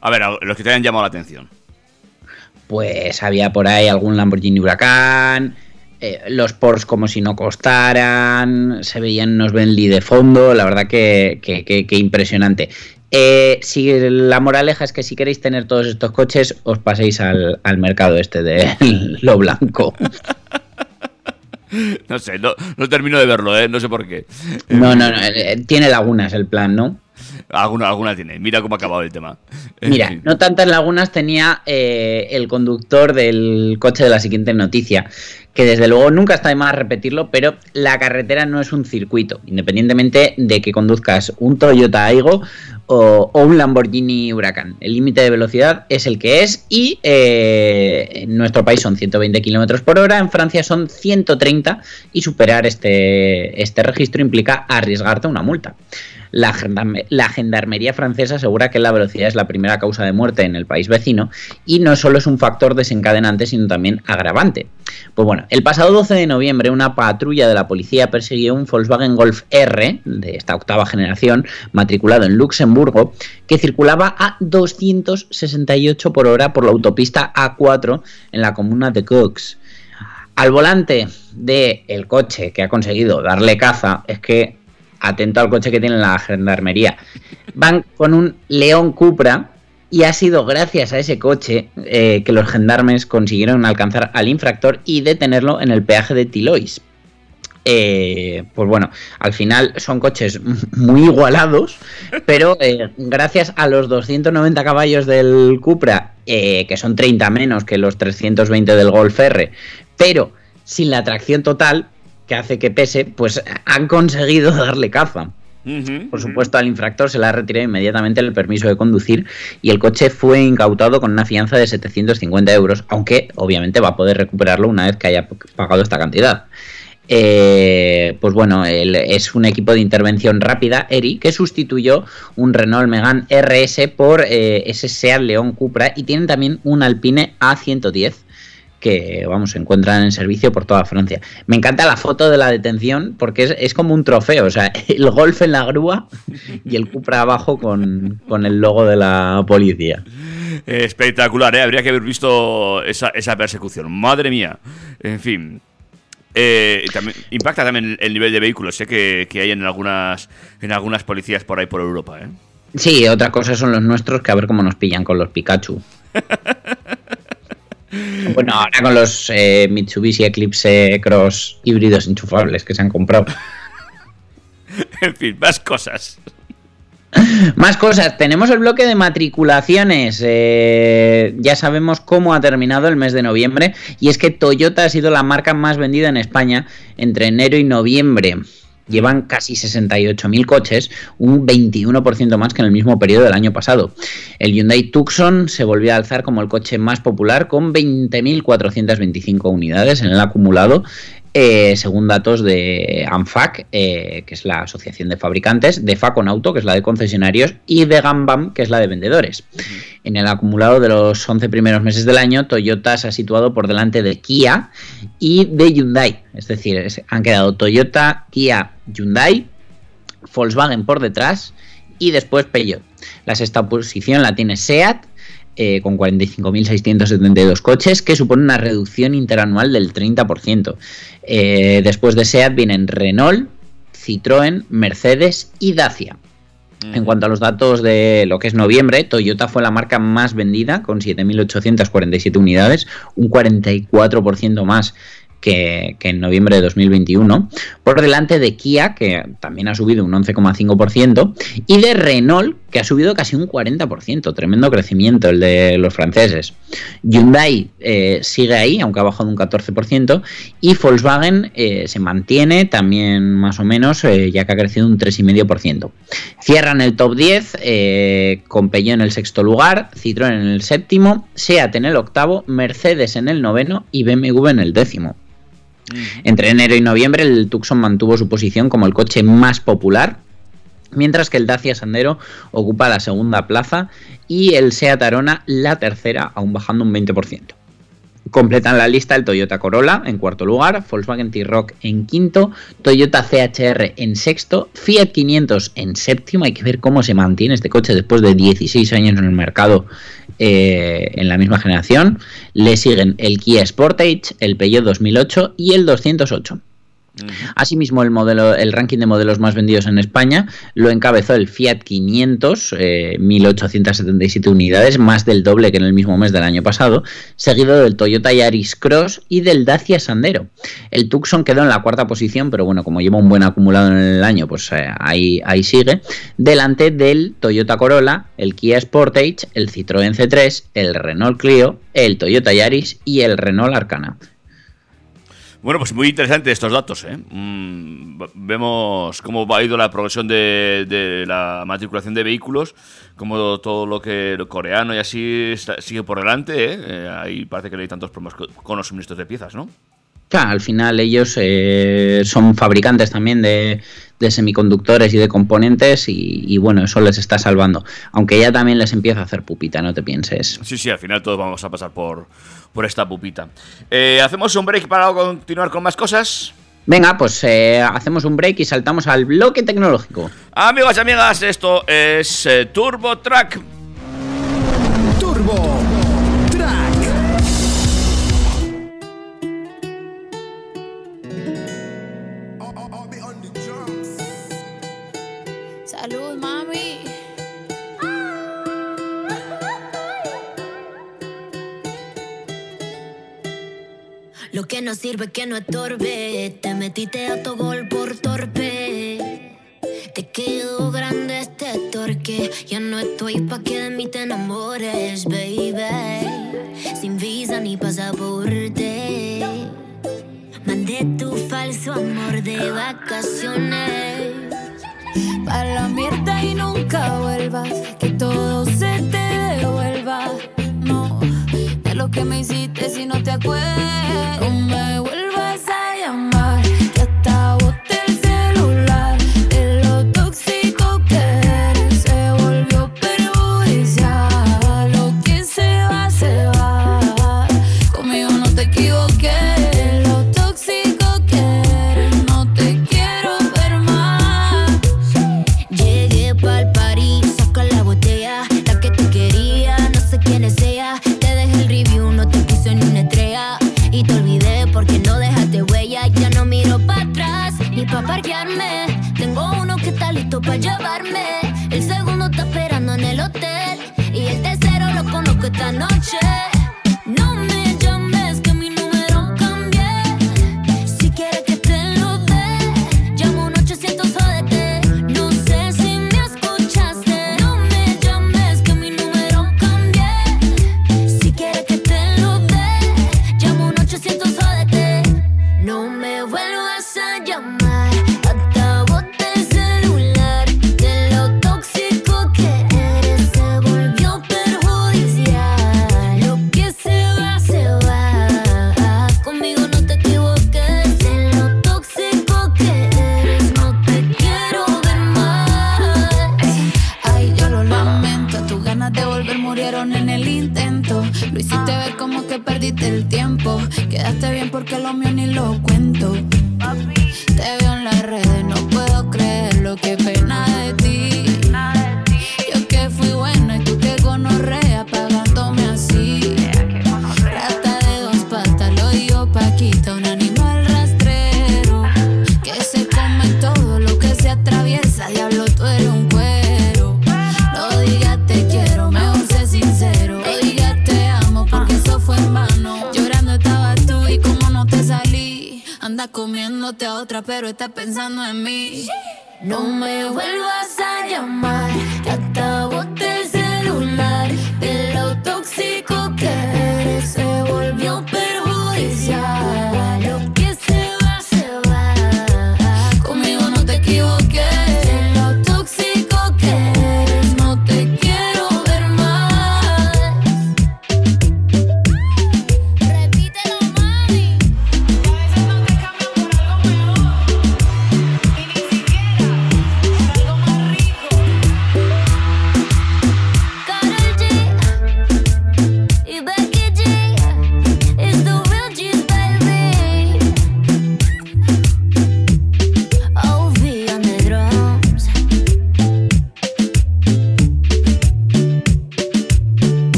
A ver, los que te hayan llamado la atención. Pues había por ahí algún Lamborghini Huracán, eh, los Porsche como si no costaran, se veían unos Bentley de fondo, la verdad que, que, que, que impresionante. Eh, si la moraleja es que si queréis tener todos estos coches, os paséis al, al mercado este de lo blanco. No sé, no, no, termino de verlo, ¿eh? no sé por qué. No, no, no, tiene lagunas el plan, ¿no? Alguna, alguna tiene. Mira cómo ha acabado el tema. Mira, no tantas lagunas tenía eh, el conductor del coche de la siguiente noticia, que desde luego nunca está de más repetirlo, pero la carretera no es un circuito, independientemente de que conduzcas un Toyota Aigo o, o un Lamborghini Huracán. El límite de velocidad es el que es y eh, en nuestro país son 120 kilómetros por hora, en Francia son 130 y superar este, este registro implica arriesgarte una multa. La, gendarme- la gendarmería francesa asegura que la velocidad es la primera causa de muerte en el país vecino y no solo es un factor desencadenante, sino también agravante. Pues bueno, el pasado 12 de noviembre una patrulla de la policía persiguió un Volkswagen Golf R de esta octava generación, matriculado en Luxemburgo, que circulaba a 268 por hora por la autopista A4 en la comuna de Cox. Al volante del coche que ha conseguido darle caza, es que, atento al coche que tiene la gendarmería, van con un León Cupra y ha sido gracias a ese coche eh, que los gendarmes consiguieron alcanzar al infractor y detenerlo en el peaje de Tilois. Eh, pues bueno, al final son coches muy igualados, pero eh, gracias a los 290 caballos del Cupra, que son 30 menos que los 320 del Golf R, pero sin la tracción total, que hace que pese, pues han conseguido darle caza. Por supuesto, al infractor se le ha retirado inmediatamente el permiso de conducir y el coche fue incautado con una fianza de 750 euros, aunque obviamente va a poder recuperarlo una vez que haya pagado esta cantidad. Eh, pues bueno, el- es un equipo de intervención rápida, ERI, que sustituyó un Renault Megane RS por eh, ese Seat León Cupra y tienen también un Alpine A110 que vamos, se encuentran en servicio por toda Francia. Me encanta la foto de la detención porque es, es como un trofeo, o sea, el golf en la grúa y el Cupra abajo con, con el logo de la policía. Espectacular, ¿eh? Habría que haber visto esa, esa persecución. Madre mía. En fin. Eh, también, impacta también el nivel de vehículos, sé que, que hay en algunas, en algunas policías por ahí por Europa, ¿eh? Sí, otra cosa son los nuestros que a ver cómo nos pillan con los Pikachu. Bueno, ahora con los eh, Mitsubishi Eclipse Cross híbridos enchufables que se han comprado. En fin, más cosas. Más cosas, tenemos el bloque de matriculaciones. eh, ya sabemos cómo ha terminado el mes de noviembre y es que Toyota ha sido la marca más vendida en España entre enero y noviembre. Llevan casi 68.000 coches, un 21% más que en el mismo periodo del año pasado. El Hyundai Tucson se volvió a alzar como el coche más popular con 20.425 unidades en el acumulado, eh, según datos de ANFAC, eh, que es la Asociación de Fabricantes, de Facon Auto, que es la de concesionarios, y de Gambam, que es la de vendedores. En el acumulado de los 11 primeros meses del año, Toyota se ha situado por delante de Kia y de Hyundai. Es decir, es- han quedado Toyota, Kia, Hyundai, Volkswagen por detrás y después Peugeot. La sexta posición la tiene SEAT eh, con 45.672 coches, que supone una reducción interanual del 30%. Eh, después de SEAT vienen Renault, Citroën, Mercedes y Dacia. En cuanto a los datos de lo que es noviembre, Toyota fue la marca más vendida con 7.847 unidades, un 44% más que, que en noviembre de 2021, por delante de Kia, que también ha subido un 11,5%, y de Renault, que ha subido casi un 40%, tremendo crecimiento el de los franceses. Hyundai eh, sigue ahí, aunque ha bajado un 14%, y Volkswagen eh, se mantiene también más o menos, eh, ya que ha crecido un 3,5%. Cierran el top 10 eh, con Peugeot en el sexto lugar, Citroën en el séptimo, Seat en el octavo, Mercedes en el noveno y BMW en el décimo. Entre enero y noviembre el Tucson mantuvo su posición como el coche más popular, mientras que el Dacia Sandero ocupa la segunda plaza y el Seat Arona la tercera, aún bajando un 20%. Completan la lista el Toyota Corolla en cuarto lugar, Volkswagen T-Roc en quinto, Toyota CHR en sexto, Fiat 500 en séptimo. Hay que ver cómo se mantiene este coche después de 16 años en el mercado eh, en la misma generación. Le siguen el Kia Sportage, el Peugeot 2008 y el 208. Asimismo, el, ranking de modelos más vendidos en España lo encabezó el Fiat 500, eh, 1.877 unidades, más del doble que en el mismo mes del año pasado, seguido del Toyota Yaris Cross y del Dacia Sandero. El Tucson quedó en la cuarta posición, pero bueno, como lleva un buen acumulado en el año, pues eh, ahí, ahí sigue, delante del Toyota Corolla, el Kia Sportage, el Citroën C3, el Renault Clio, el Toyota Yaris y el Renault Arcana. Bueno, pues muy interesante estos datos. ¿eh? Mm, vemos cómo ha ido la progresión de, la matriculación de vehículos, como todo lo que lo coreano y así sigue por delante. ¿eh? Eh, ahí parece que no hay tantos problemas co- con los suministros de piezas, ¿no? Claro, al final ellos eh, son fabricantes también de, de semiconductores y de componentes y, y bueno, eso les está salvando. Aunque ya también les empieza a hacer pupita, no te pienses. Sí, sí, al final todos vamos a pasar por, por esta pupita. Eh, ¿Hacemos un break para continuar con más cosas? Venga, pues eh, hacemos un break y saltamos al bloque tecnológico. Amigos y amigas, esto es eh, Turbo Track. Lo que no sirve que no estorbe. Te metiste a tu gol por torpe. Te quedó grande este torque. Ya no estoy pa' que de mí te enamores, baby. Sin visa ni pasaporte. Mandé tu falso amor de vacaciones. Pa' la mierda y nunca vuelvas. Que todo se te que me hiciste si no te acuerdas. Anda comiéndote a otra, pero estás pensando en mí. No me vuelvas a llamar, que hasta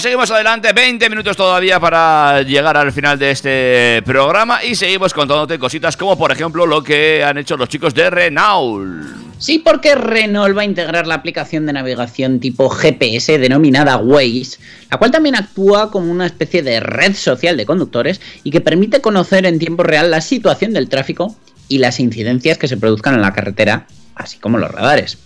Seguimos adelante, 20 minutos todavía para llegar al final de este programa y seguimos contándote cositas como por ejemplo lo que han hecho los chicos de Renault. Sí, porque Renault va a integrar la aplicación de navegación tipo GPS denominada Waze, la cual también actúa como una especie de red social de conductores y que permite conocer en tiempo real la situación del tráfico y las incidencias que se produzcan en la carretera, así como los radares.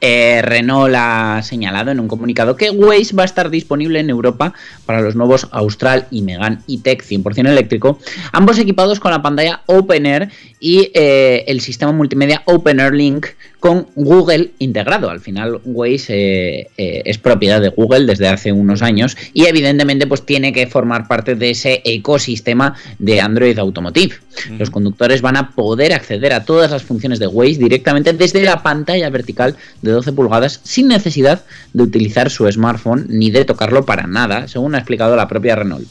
Eh, Renault ha señalado en un comunicado que Waze va a estar disponible en Europa para los nuevos Austral y Megane E-Tech 100% eléctrico, ambos equipados con la pantalla Open Air y eh, el sistema multimedia Open Air Link con Google integrado. Al final Waze eh, eh, es propiedad de Google desde hace unos años y evidentemente pues tiene que formar parte de ese ecosistema de Android Automotive. Los conductores van a poder acceder a todas las funciones de Waze directamente desde la pantalla vertical de 12 pulgadas sin necesidad de utilizar su smartphone ni de tocarlo para nada, según ha explicado la propia Renault.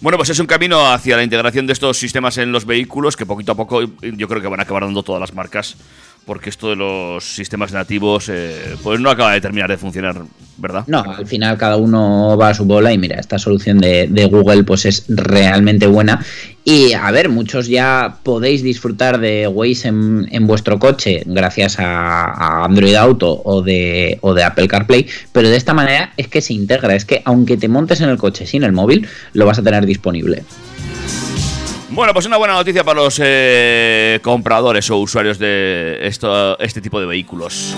Bueno, pues es un camino hacia la integración de estos sistemas en los vehículos que poquito a poco yo creo que van a acabar dando todas las marcas porque esto de los sistemas nativos eh, pues no acaba de terminar de funcionar, ¿verdad? No, al final cada uno va a su bola y mira, esta solución de, Google pues es realmente buena y a ver, muchos ya podéis disfrutar de Waze en, en vuestro coche gracias a, a Android Auto o de, o de Apple CarPlay, pero de esta manera es que se integra, es que aunque te montes en el coche sin el móvil, lo vas a tener disponible. Bueno, pues una buena noticia para los eh, compradores o usuarios de esto, este tipo de vehículos.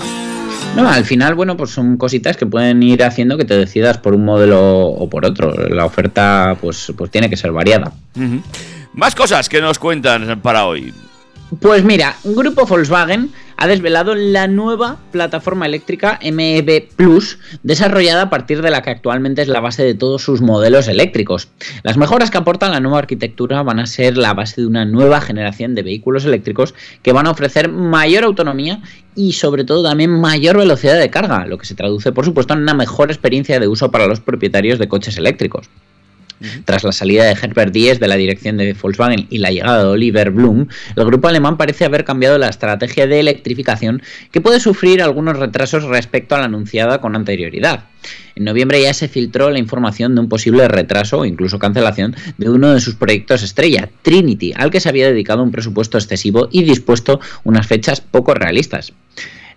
No, al final, bueno, pues son cositas que pueden ir haciendo que te decidas por un modelo o por otro. La oferta, pues, pues tiene que ser variada. Más cosas que nos cuentan para hoy. Pues mira, grupo Volkswagen ha desvelado la nueva plataforma eléctrica MEB Plus, desarrollada a partir de la que actualmente es la base de todos sus modelos eléctricos. Las mejoras que aporta la nueva arquitectura van a ser la base de una nueva generación de vehículos eléctricos que van a ofrecer mayor autonomía y sobre todo también mayor velocidad de carga, lo que se traduce por supuesto en una mejor experiencia de uso para los propietarios de coches eléctricos. Tras la salida de Herbert Diess de la dirección de Volkswagen y la llegada de Oliver Bloom, el grupo alemán parece haber cambiado la estrategia de electrificación que puede sufrir algunos retrasos respecto a la anunciada con anterioridad. En noviembre ya se filtró la información de un posible retraso o incluso cancelación de uno de sus proyectos estrella, Trinity, al que se había dedicado un presupuesto excesivo y dispuesto unas fechas poco realistas.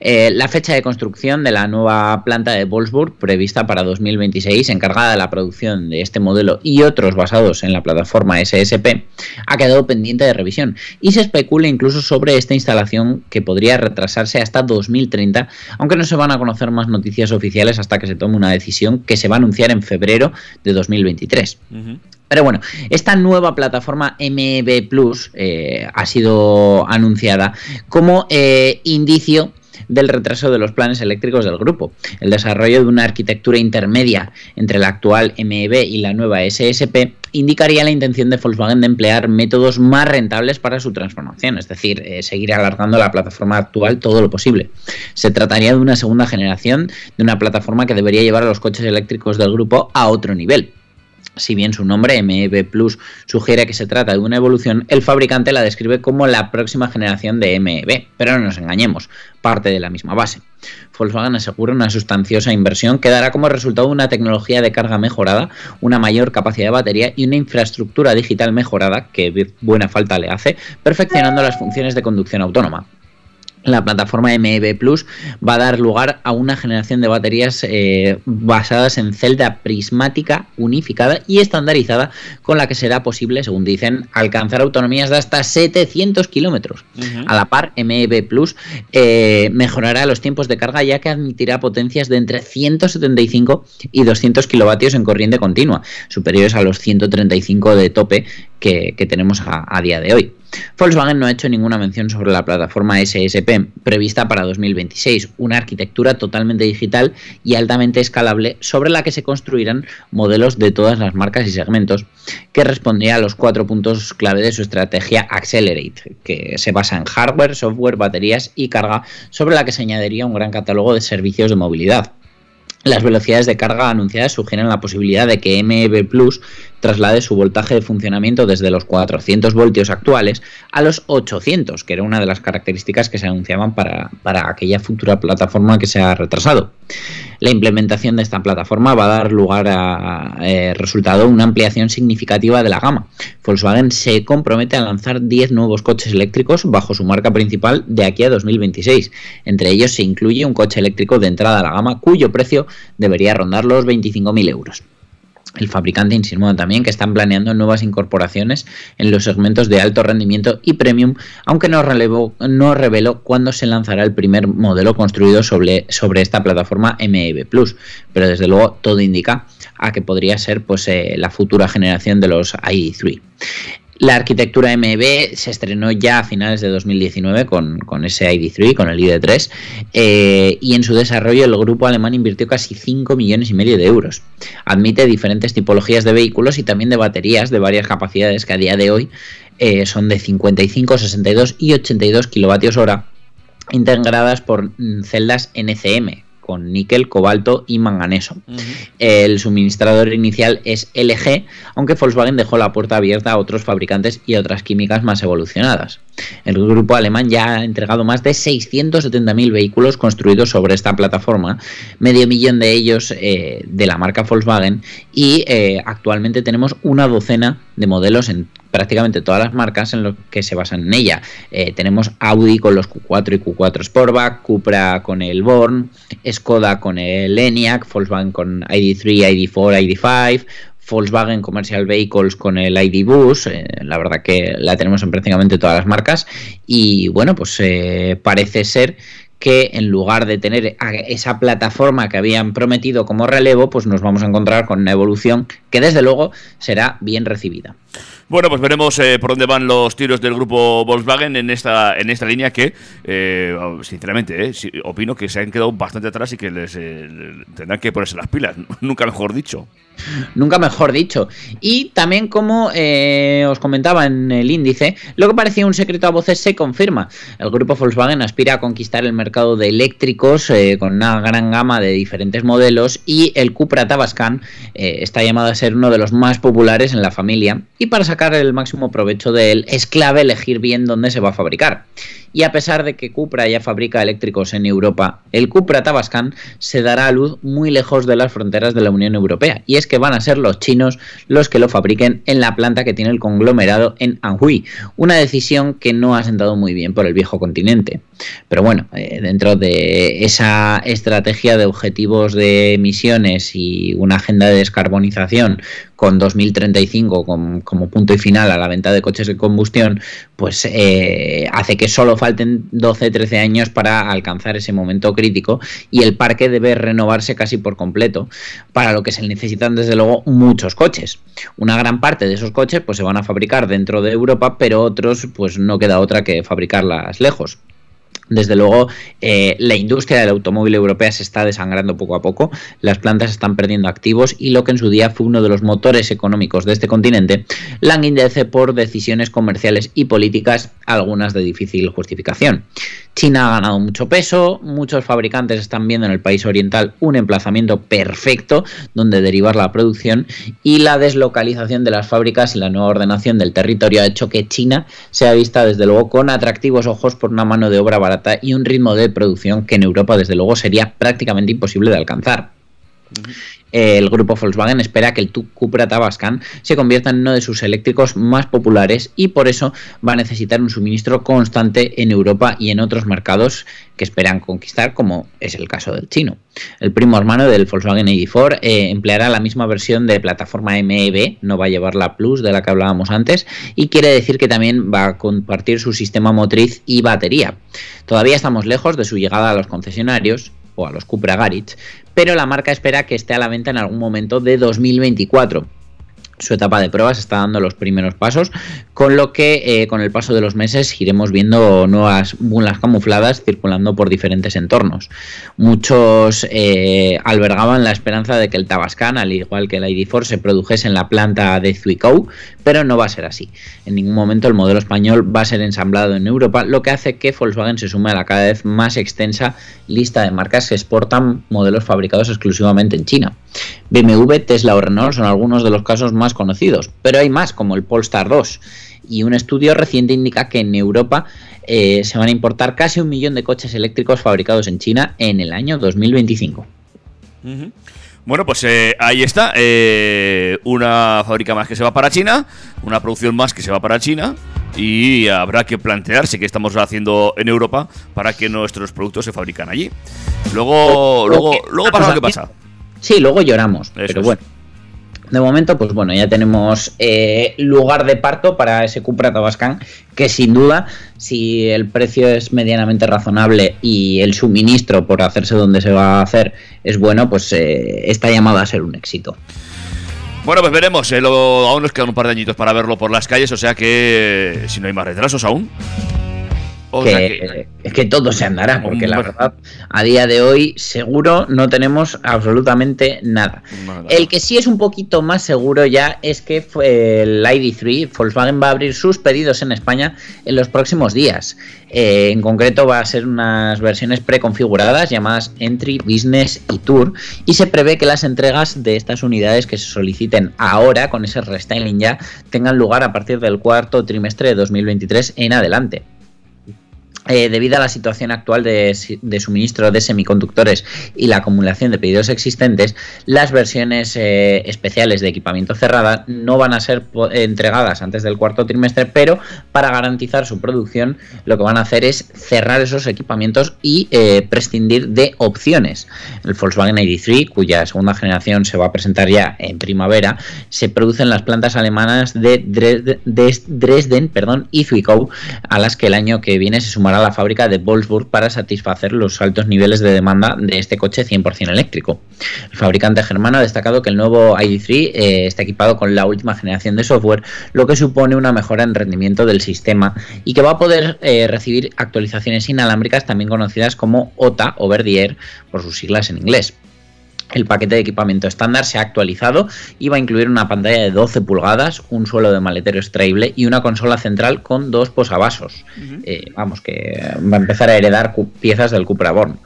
Eh, la fecha de construcción de la nueva planta de Wolfsburg, prevista para 2026, encargada de la producción de este modelo y otros basados en la plataforma SSP, ha quedado pendiente de revisión y se especula incluso sobre esta instalación que podría retrasarse hasta 2030, aunque no se van a conocer más noticias oficiales hasta que se tome una decisión que se va a anunciar en febrero de 2023. Pero bueno, esta nueva plataforma MEB Plus eh, ha sido anunciada como eh, indicio del retraso de los planes eléctricos del grupo. El desarrollo de una arquitectura intermedia entre la actual MEB y la nueva SSP indicaría la intención de Volkswagen de emplear métodos más rentables para su transformación, es decir, eh, seguir alargando la plataforma actual todo lo posible. Se trataría de una segunda generación de una plataforma que debería llevar a los coches eléctricos del grupo a otro nivel. Si bien su nombre MEB Plus sugiere que se trata de una evolución, el fabricante la describe como la próxima generación de MEB, pero no nos engañemos, parte de la misma base. Volkswagen asegura una sustanciosa inversión que dará como resultado una tecnología de carga mejorada, una mayor capacidad de batería y una infraestructura digital mejorada, que buena falta le hace, perfeccionando las funciones de conducción autónoma. La plataforma MEB Plus va a dar lugar a una generación de baterías eh, basadas en celda prismática unificada y estandarizada con la que será posible, según dicen, alcanzar autonomías de hasta 700 kilómetros. A la par, MEB Plus eh, mejorará los tiempos de carga ya que admitirá potencias de entre 175 y 200 kilovatios en corriente continua, superiores a los 135 de tope que, que tenemos a, a día de hoy. Volkswagen no ha hecho ninguna mención sobre la plataforma SSP prevista para 2026, una arquitectura totalmente digital y altamente escalable sobre la que se construirán modelos de todas las marcas y segmentos, que respondía a los cuatro puntos clave de su estrategia Accelerate, que se basa en hardware, software, baterías y carga, sobre la que se añadiría un gran catálogo de servicios de movilidad. Las velocidades de carga anunciadas sugieren la posibilidad de que MEB Plus traslade su voltaje de funcionamiento desde los 400 voltios actuales a los 800, que era una de las características que se anunciaban para, para aquella futura plataforma que se ha retrasado. La implementación de esta plataforma va a dar lugar a, eh, resultado una ampliación significativa de la gama. Volkswagen se compromete a lanzar 10 nuevos coches eléctricos bajo su marca principal de aquí a 2026. Entre ellos se incluye un coche eléctrico de entrada a la gama cuyo precio debería rondar los 25.000 euros. El fabricante insinuó también que están planeando nuevas incorporaciones en los segmentos de alto rendimiento y premium, aunque no, no reveló cuándo se lanzará el primer modelo construido sobre, sobre esta plataforma MEB Plus. Pero desde luego todo indica a que podría ser pues, eh, la futura generación de los i3. La arquitectura MEB se estrenó ya a finales de 2019 con, con ese ID3, con el ID3, eh, y en su desarrollo el grupo alemán invirtió casi 5 millones y medio de euros. Admite diferentes tipologías de vehículos y también de baterías de varias capacidades que a día de hoy eh, son de 55, 62 y 82 kilovatios hora, integradas por mm, celdas NCM, con níquel, cobalto y manganeso. El suministrador inicial es LG, aunque Volkswagen dejó la puerta abierta a otros fabricantes y a otras químicas más evolucionadas. El grupo alemán ya ha entregado más de 670.000 vehículos construidos sobre esta plataforma, medio millón de ellos eh, de la marca Volkswagen y eh, actualmente tenemos una docena de modelos en prácticamente todas las marcas en lo que se basan en ella. Eh, tenemos Audi con los Q4 y Q4 Sportback, Cupra con el Born, Skoda con el ENIAC, Volkswagen con ID3, ID4, ID5, Volkswagen Commercial Vehicles con el ID Bus, eh, la verdad que la tenemos en prácticamente todas las marcas y bueno, pues eh, parece ser que en lugar de tener esa plataforma que habían prometido como relevo, pues nos vamos a encontrar con una evolución que desde luego será bien recibida. Bueno, pues veremos eh, por dónde van los tiros del grupo Volkswagen en esta, en esta línea que, eh, sinceramente, eh, opino que se han quedado bastante atrás y que les tendrán que ponerse las pilas, nunca mejor dicho. Nunca mejor dicho. Y también, como os comentaba en el índice, lo que parecía un secreto a voces se confirma. El grupo Volkswagen aspira a conquistar el mercado de eléctricos con una gran gama de diferentes modelos y el Cupra Tabascan está llamado a ser uno de los más populares en la familia y para sacar el máximo provecho de él es clave elegir bien dónde se va a fabricar. Y a pesar de que Cupra ya fabrica eléctricos en Europa, el Cupra Tabascan se dará a luz muy lejos de las fronteras de la Unión Europea. Y es que van a ser los chinos los que lo fabriquen en la planta que tiene el conglomerado en Anhui. Una decisión que no ha sentado muy bien por el viejo continente. Pero bueno, eh, dentro de esa estrategia de objetivos de emisiones y una agenda de descarbonización con 2035 como, como punto y final a la venta de coches de combustión, pues eh, hace que solo falten 12-13 años para alcanzar ese momento crítico y el parque debe renovarse casi por completo, para lo que se necesitan desde luego muchos coches. Una gran parte de esos coches pues se van a fabricar dentro de Europa, pero otros pues no queda otra que fabricarlas lejos. Desde luego, eh, la industria del automóvil europea se está desangrando poco a poco, las plantas están perdiendo activos y lo que en su día fue uno de los motores económicos de este continente, languidece por decisiones comerciales y políticas, algunas de difícil justificación. China ha ganado mucho peso, muchos fabricantes están viendo en el país oriental un emplazamiento perfecto donde derivar la producción y la deslocalización de las fábricas y la nueva ordenación del territorio ha hecho que China sea vista desde luego con atractivos ojos por una mano de obra barata y un ritmo de producción que en Europa desde luego sería prácticamente imposible de alcanzar. El grupo Volkswagen espera que el Cupra Tabascan se convierta en uno de sus eléctricos más populares y por eso va a necesitar un suministro constante en Europa y en otros mercados que esperan conquistar, como es el caso del chino. El primo hermano del Volkswagen ID4 eh, empleará la misma versión de plataforma MEB, no va a llevar la Plus de la que hablábamos antes, y quiere decir que también va a compartir su sistema motriz y batería. Todavía estamos lejos de su llegada a los concesionarios, o a los Cupra Garage, pero la marca espera que esté a la venta en algún momento de 2024 su etapa de pruebas está dando los primeros pasos, con lo que eh, con el paso de los meses iremos viendo nuevas bulas camufladas circulando por diferentes entornos. Muchos eh, albergaban la esperanza de que el Tabascan, al igual que el ID4, se produjese en la planta de Zuicou, pero no va a ser así. En ningún momento el modelo español va a ser ensamblado en Europa, lo que hace que Volkswagen se sume a la cada vez más extensa lista de marcas que exportan modelos fabricados exclusivamente en China. BMW, Tesla o Renault son algunos de los casos más conocidos, pero hay más como el Polestar 2 y un estudio reciente indica que en Europa eh, se van a importar casi un millón de coches eléctricos fabricados en China en el año 2025. Bueno, pues eh, ahí está. eh, una fábrica más que se va para China, una producción más que se va para China. Y habrá que plantearse qué estamos haciendo en Europa para que nuestros productos se fabrican allí. Luego, luego, luego pasa lo que pasa. Sí, luego lloramos, Eso pero es. bueno. De momento, pues bueno, ya tenemos eh, lugar de parto para ese Cupra Tabascan, que sin duda, si el precio es medianamente razonable y el suministro por hacerse donde se va a hacer es bueno, pues eh, está llamado a ser un éxito. Bueno, pues veremos. eh, lo- aún nos quedan un par de añitos para verlo por las calles, o sea que eh, si no hay más retrasos aún. O que, sea que- es que todo se andará, porque la verdad, a día de hoy seguro no tenemos absolutamente nada. Nada. El que sí es un poquito más seguro ya es que fue el ID3, Volkswagen va a abrir sus pedidos en España en los próximos días. Eh, en concreto va a ser unas versiones preconfiguradas llamadas Entry, Business y Tour y se prevé que las entregas de estas unidades que se soliciten ahora con ese restyling ya tengan lugar a partir del cuarto trimestre de 2023 en adelante. Eh, debido a la situación actual de, suministro de semiconductores y la acumulación de pedidos existentes, las versiones eh, especiales de equipamiento cerrada no van a ser entregadas antes del cuarto trimestre, pero para garantizar su producción lo que van a hacer es cerrar esos equipamientos y eh, prescindir de opciones. El Volkswagen ID3, cuya segunda generación se va a presentar ya en primavera, se produce en las plantas alemanas de Dresden, de Dresden perdón, y Zwickau, a las que el año que viene se sumará la fábrica de Wolfsburg para satisfacer los altos niveles de demanda de este coche 100% eléctrico. El fabricante germano ha destacado que el nuevo ID3 eh, está equipado con la última generación de software, lo que supone una mejora en rendimiento del sistema y que va a poder eh, recibir actualizaciones inalámbricas también conocidas como OTA o Verdier por sus siglas en inglés. El paquete de equipamiento estándar se ha actualizado y va a incluir una pantalla de 12 pulgadas, un suelo de maletero extraíble y una consola central con dos posavasos. Eh, vamos, que va a empezar a heredar piezas del Cupra Born.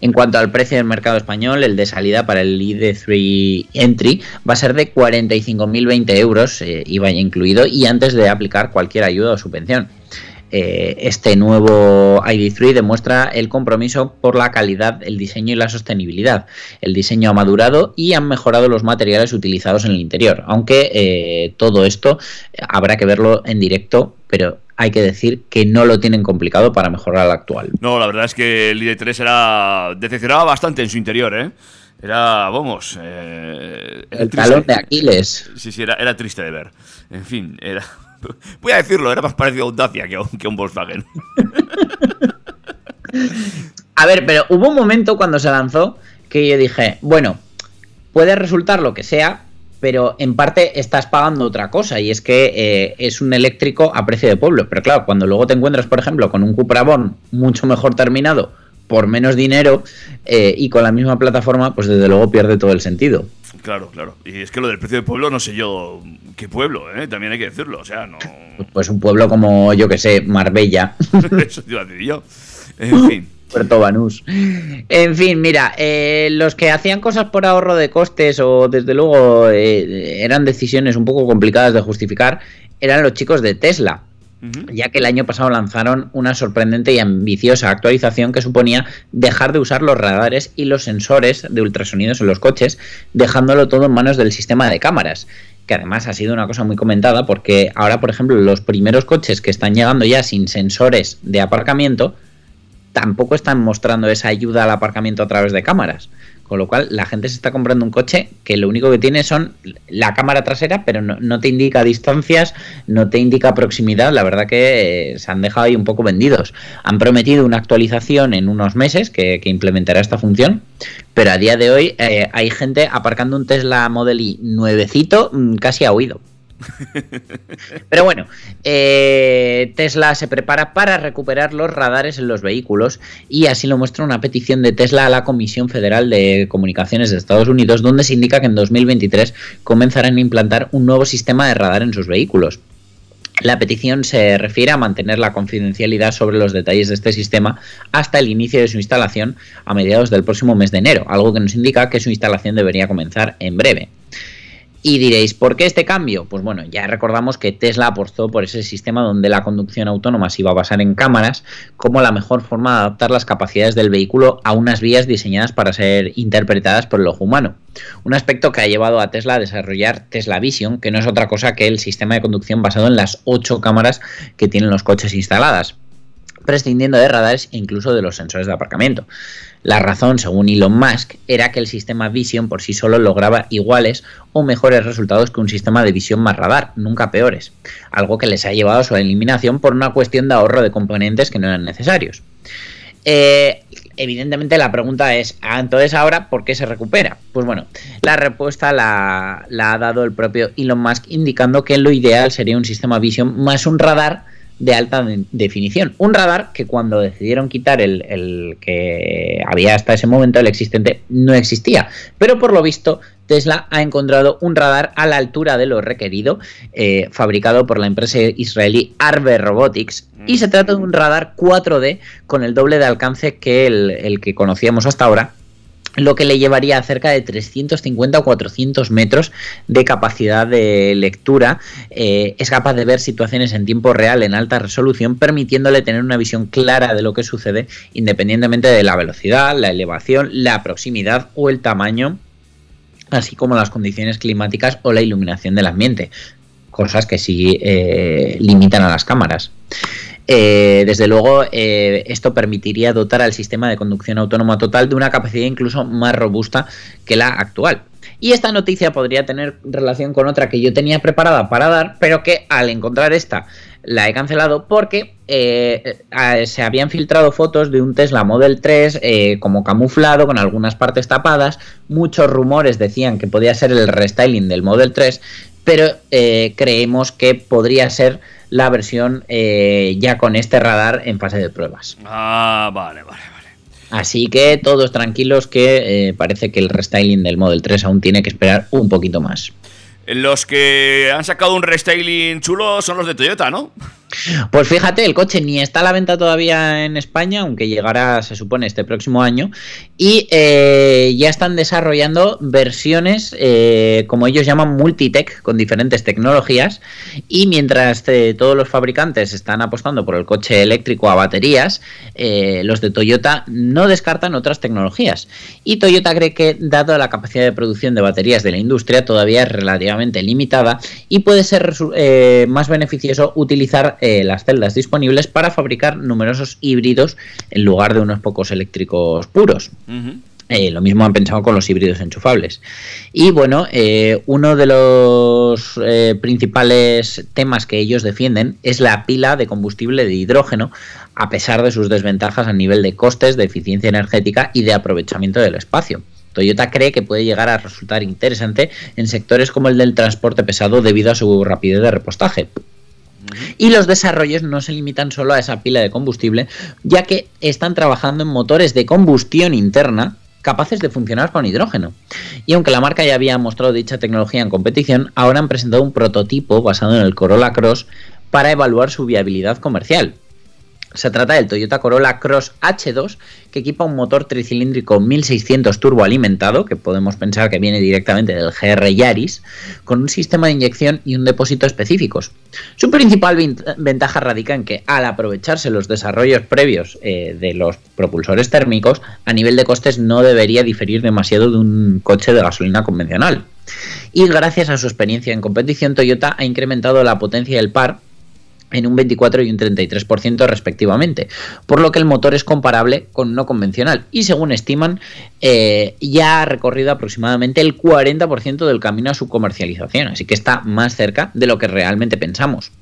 En cuanto al precio del mercado español, el de salida para el ID3 Entry va a ser de 45.020 euros, eh, IVA incluido, y antes de aplicar cualquier ayuda o subvención. Eh, este nuevo ID3 demuestra el compromiso por la calidad, el diseño y la sostenibilidad. El diseño ha madurado y han mejorado los materiales utilizados en el interior, aunque eh, todo esto habrá que verlo en directo, pero hay que decir que no lo tienen complicado para mejorar al actual. No, la verdad es que el ID3 era decepcionaba bastante en su interior, ¿eh? Era, vamos... eh, era El triste. talón de Aquiles. Sí, sí, era, era triste de ver. En fin, era... Voy a decirlo, era más parecido a un Dacia que a un, Volkswagen. A ver, pero hubo un momento cuando se lanzó que yo dije, bueno, puede resultar lo que sea, pero en parte estás pagando otra cosa y es que eh, es un eléctrico a precio de pueblo. Pero claro, cuando luego te encuentras, por ejemplo, con un Cupra mucho mejor terminado, por menos dinero eh, y con la misma plataforma, pues desde luego pierde todo el sentido. Claro, claro. Y es que lo del precio de pueblo, no sé yo qué pueblo, ¿eh? También hay que decirlo. O sea, no... Pues un pueblo como, yo que sé, Marbella. Eso te iba a decir yo. En fin. Puerto Banús. En fin, mira, eh, los que hacían cosas por ahorro de costes o desde luego eh, eran decisiones un poco complicadas de justificar, eran los chicos de Tesla. Ya que el año pasado lanzaron una sorprendente y ambiciosa actualización que suponía dejar de usar los radares y los sensores de ultrasonidos en los coches, dejándolo todo en manos del sistema de cámaras. Que además ha sido una cosa muy comentada porque ahora, por ejemplo, los primeros coches que están llegando ya sin sensores de aparcamiento tampoco están mostrando esa ayuda al aparcamiento a través de cámaras. Con lo cual, la gente se está comprando un coche que lo único que tiene son la cámara trasera, pero no, te indica distancias, no te indica proximidad. La verdad que eh, se han dejado ahí un poco vendidos. Han prometido una actualización en unos meses que, que implementará esta función, pero a día de hoy eh, hay gente aparcando un Tesla Model Y nuevecito mm, casi a oído. Pero bueno, eh, Tesla se prepara para recuperar los radares en los vehículos y así lo muestra una petición de Tesla a la Comisión Federal de Comunicaciones de Estados Unidos donde se indica que en 2023 comenzarán a implantar un nuevo sistema de radar en sus vehículos. La petición se refiere a mantener la confidencialidad sobre los detalles de este sistema hasta el inicio de su instalación a mediados del próximo mes de enero, algo que nos indica que su instalación debería comenzar en breve. Y diréis, ¿por qué este cambio? Pues bueno, ya recordamos que Tesla apostó por ese sistema donde la conducción autónoma se iba a basar en cámaras como la mejor forma de adaptar las capacidades del vehículo a unas vías diseñadas para ser interpretadas por el ojo humano. Un aspecto que ha llevado a Tesla a desarrollar Tesla Vision, que no es otra cosa que el sistema de conducción basado en las ocho cámaras que tienen los coches instaladas. prescindiendo de radares e incluso de los sensores de aparcamiento. La razón, según Elon Musk, era que el sistema Vision por sí solo lograba iguales o mejores resultados que un sistema de visión más radar, nunca peores, algo que les ha llevado a su eliminación por una cuestión de ahorro de componentes que no eran necesarios. Eh, evidentemente la pregunta es, ah, entonces ahora, ¿por qué se recupera? Pues bueno, la respuesta la, la ha dado el propio Elon Musk indicando que lo ideal sería un sistema Vision más un radar de alta de- definición. Un radar que cuando decidieron quitar el, el que había hasta ese momento, el existente, no existía. Pero por lo visto, Tesla ha encontrado un radar a la altura de lo requerido, eh, fabricado por la empresa israelí Arbe Robotics. Y se trata de un radar 4D con el doble de alcance que el, el que conocíamos hasta ahora lo que le llevaría a cerca de 350 o 400 metros de capacidad de lectura. Eh, es capaz de ver situaciones en tiempo real en alta resolución, permitiéndole tener una visión clara de lo que sucede independientemente de la velocidad, la elevación, la proximidad o el tamaño, así como las condiciones climáticas o la iluminación del ambiente. Cosas que sí eh, limitan a las cámaras. Eh, desde luego, eh, esto permitiría dotar al sistema de conducción autónoma total de una capacidad incluso más robusta que la actual. Y esta noticia podría tener relación con otra que yo tenía preparada para dar, pero que al encontrar esta la he cancelado porque eh, se habían filtrado fotos de un Tesla Model 3 eh, como camuflado, con algunas partes tapadas. Muchos rumores decían que podía ser el restyling del Model 3, pero eh, creemos que podría ser la versión eh, ya con este radar en fase de pruebas. Ah, vale, vale, vale. Así que todos tranquilos que eh, parece que el restyling del Model 3 aún tiene que esperar un poquito más. Los que han sacado un restyling chulo son los de Toyota, ¿no? Pues fíjate, el coche ni está a la venta todavía en España, aunque llegará, se supone, este próximo año. Y eh, ya están desarrollando versiones, eh, como ellos llaman, multitech, con diferentes tecnologías. Y mientras eh, todos los fabricantes están apostando por el coche eléctrico a baterías, los de Toyota no descartan otras tecnologías. Y Toyota cree que, dado la capacidad de producción de baterías de la industria, todavía es relativamente limitada y puede ser más beneficioso utilizar eh, las celdas disponibles para fabricar numerosos híbridos en lugar de unos pocos eléctricos puros. Eh, lo mismo han pensado con los híbridos enchufables. Y bueno, eh, uno de los eh, principales temas que ellos defienden es la pila de combustible de hidrógeno, a pesar de sus desventajas a nivel de costes, de eficiencia energética y de aprovechamiento del espacio. Toyota cree que puede llegar a resultar interesante en sectores como el del transporte pesado debido a su rapidez de repostaje. Y los desarrollos no se limitan solo a esa pila de combustible, ya que están trabajando en motores de combustión interna capaces de funcionar con hidrógeno. Y aunque la marca ya había mostrado dicha tecnología en competición, ahora han presentado un prototipo basado en el Corolla Cross para evaluar su viabilidad comercial. Se trata del Toyota Corolla Cross H2, que equipa un motor tricilíndrico 1600 turboalimentado, que podemos pensar que viene directamente del GR Yaris, con un sistema de inyección y un depósito específicos. Su principal vent- ventaja radica en que, al aprovecharse los desarrollos previos eh, de los propulsores térmicos, a nivel de costes no debería diferir demasiado de un coche de gasolina convencional. Y gracias a su experiencia en competición, Toyota ha incrementado la potencia del par en un 24 y un 33% respectivamente, por lo que el motor es comparable con uno convencional y según estiman eh, ya ha recorrido aproximadamente el 40% del camino a su comercialización, así que está más cerca de lo que realmente pensamos.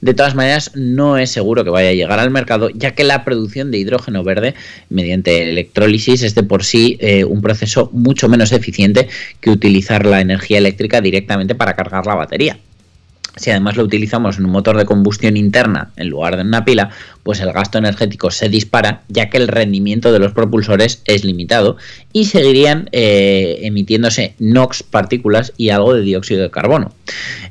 De todas maneras, no es seguro que vaya a llegar al mercado, ya que la producción de hidrógeno verde mediante electrólisis es de por sí eh, un proceso mucho menos eficiente que utilizar la energía eléctrica directamente para cargar la batería. Si además lo utilizamos en un motor de combustión interna en lugar de una pila, pues el gasto energético se dispara, ya que el rendimiento de los propulsores es limitado y seguirían eh, emitiéndose NOx, partículas y algo de dióxido de carbono.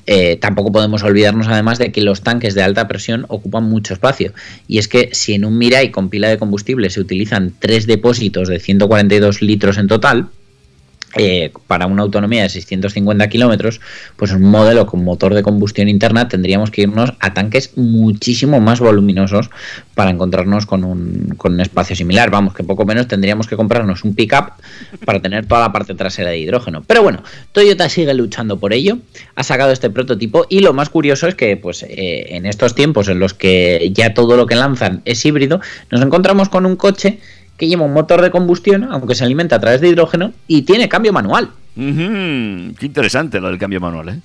Eh, tampoco podemos olvidarnos además de que los tanques de alta presión ocupan mucho espacio. Y es que si en un Mirai con pila de combustible se utilizan tres depósitos de 142 litros en total, eh, para una autonomía de 650 kilómetros, pues un modelo con motor de combustión interna tendríamos que irnos a tanques muchísimo más voluminosos para encontrarnos con un, con un espacio similar. Vamos, que poco menos tendríamos que comprarnos un pickup para tener toda la parte trasera de hidrógeno. Pero bueno, Toyota sigue luchando por ello, ha sacado este prototipo y lo más curioso es que pues eh, en estos tiempos en los que ya todo lo que lanzan es híbrido, nos encontramos con un coche que lleva un motor de combustión, aunque se alimenta a través de hidrógeno, y tiene cambio manual. Qué interesante lo del cambio manual, ¿eh?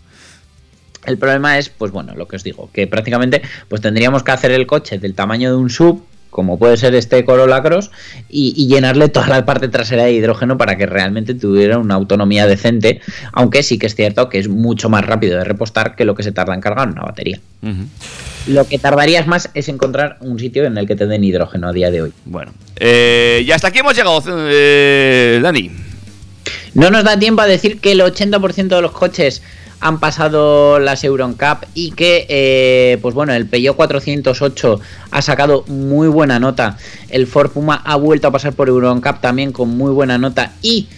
El problema es, pues bueno, lo que os digo, que prácticamente pues tendríamos que hacer el coche del tamaño de un sub, como puede ser este Corolla Cross, y, y llenarle toda la parte trasera de hidrógeno para que realmente tuviera una autonomía decente, aunque sí que es cierto que es mucho más rápido de repostar que lo que se tarda en cargar una batería. Lo que tardarías más es encontrar un sitio en el que te den hidrógeno a día de hoy. Bueno, eh, y hasta aquí hemos llegado, eh, Dani. No nos da tiempo a decir que el 80% de los coches han pasado las Euroncap y que, eh, pues bueno, el Peugeot 408 ha sacado muy buena nota. El Ford Puma ha vuelto a pasar por Euroncap también con muy buena nota y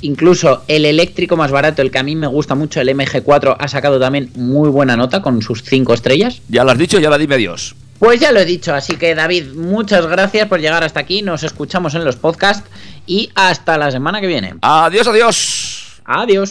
incluso el eléctrico más barato, el que a mí me gusta mucho, el MG4, ha sacado también muy buena nota con sus 5 estrellas. Ya lo has dicho, ya la dime adiós. Pues ya lo he dicho, así que David, muchas gracias por llegar hasta aquí. Nos escuchamos en los podcasts y hasta la semana que viene. Adiós, adiós. Adiós.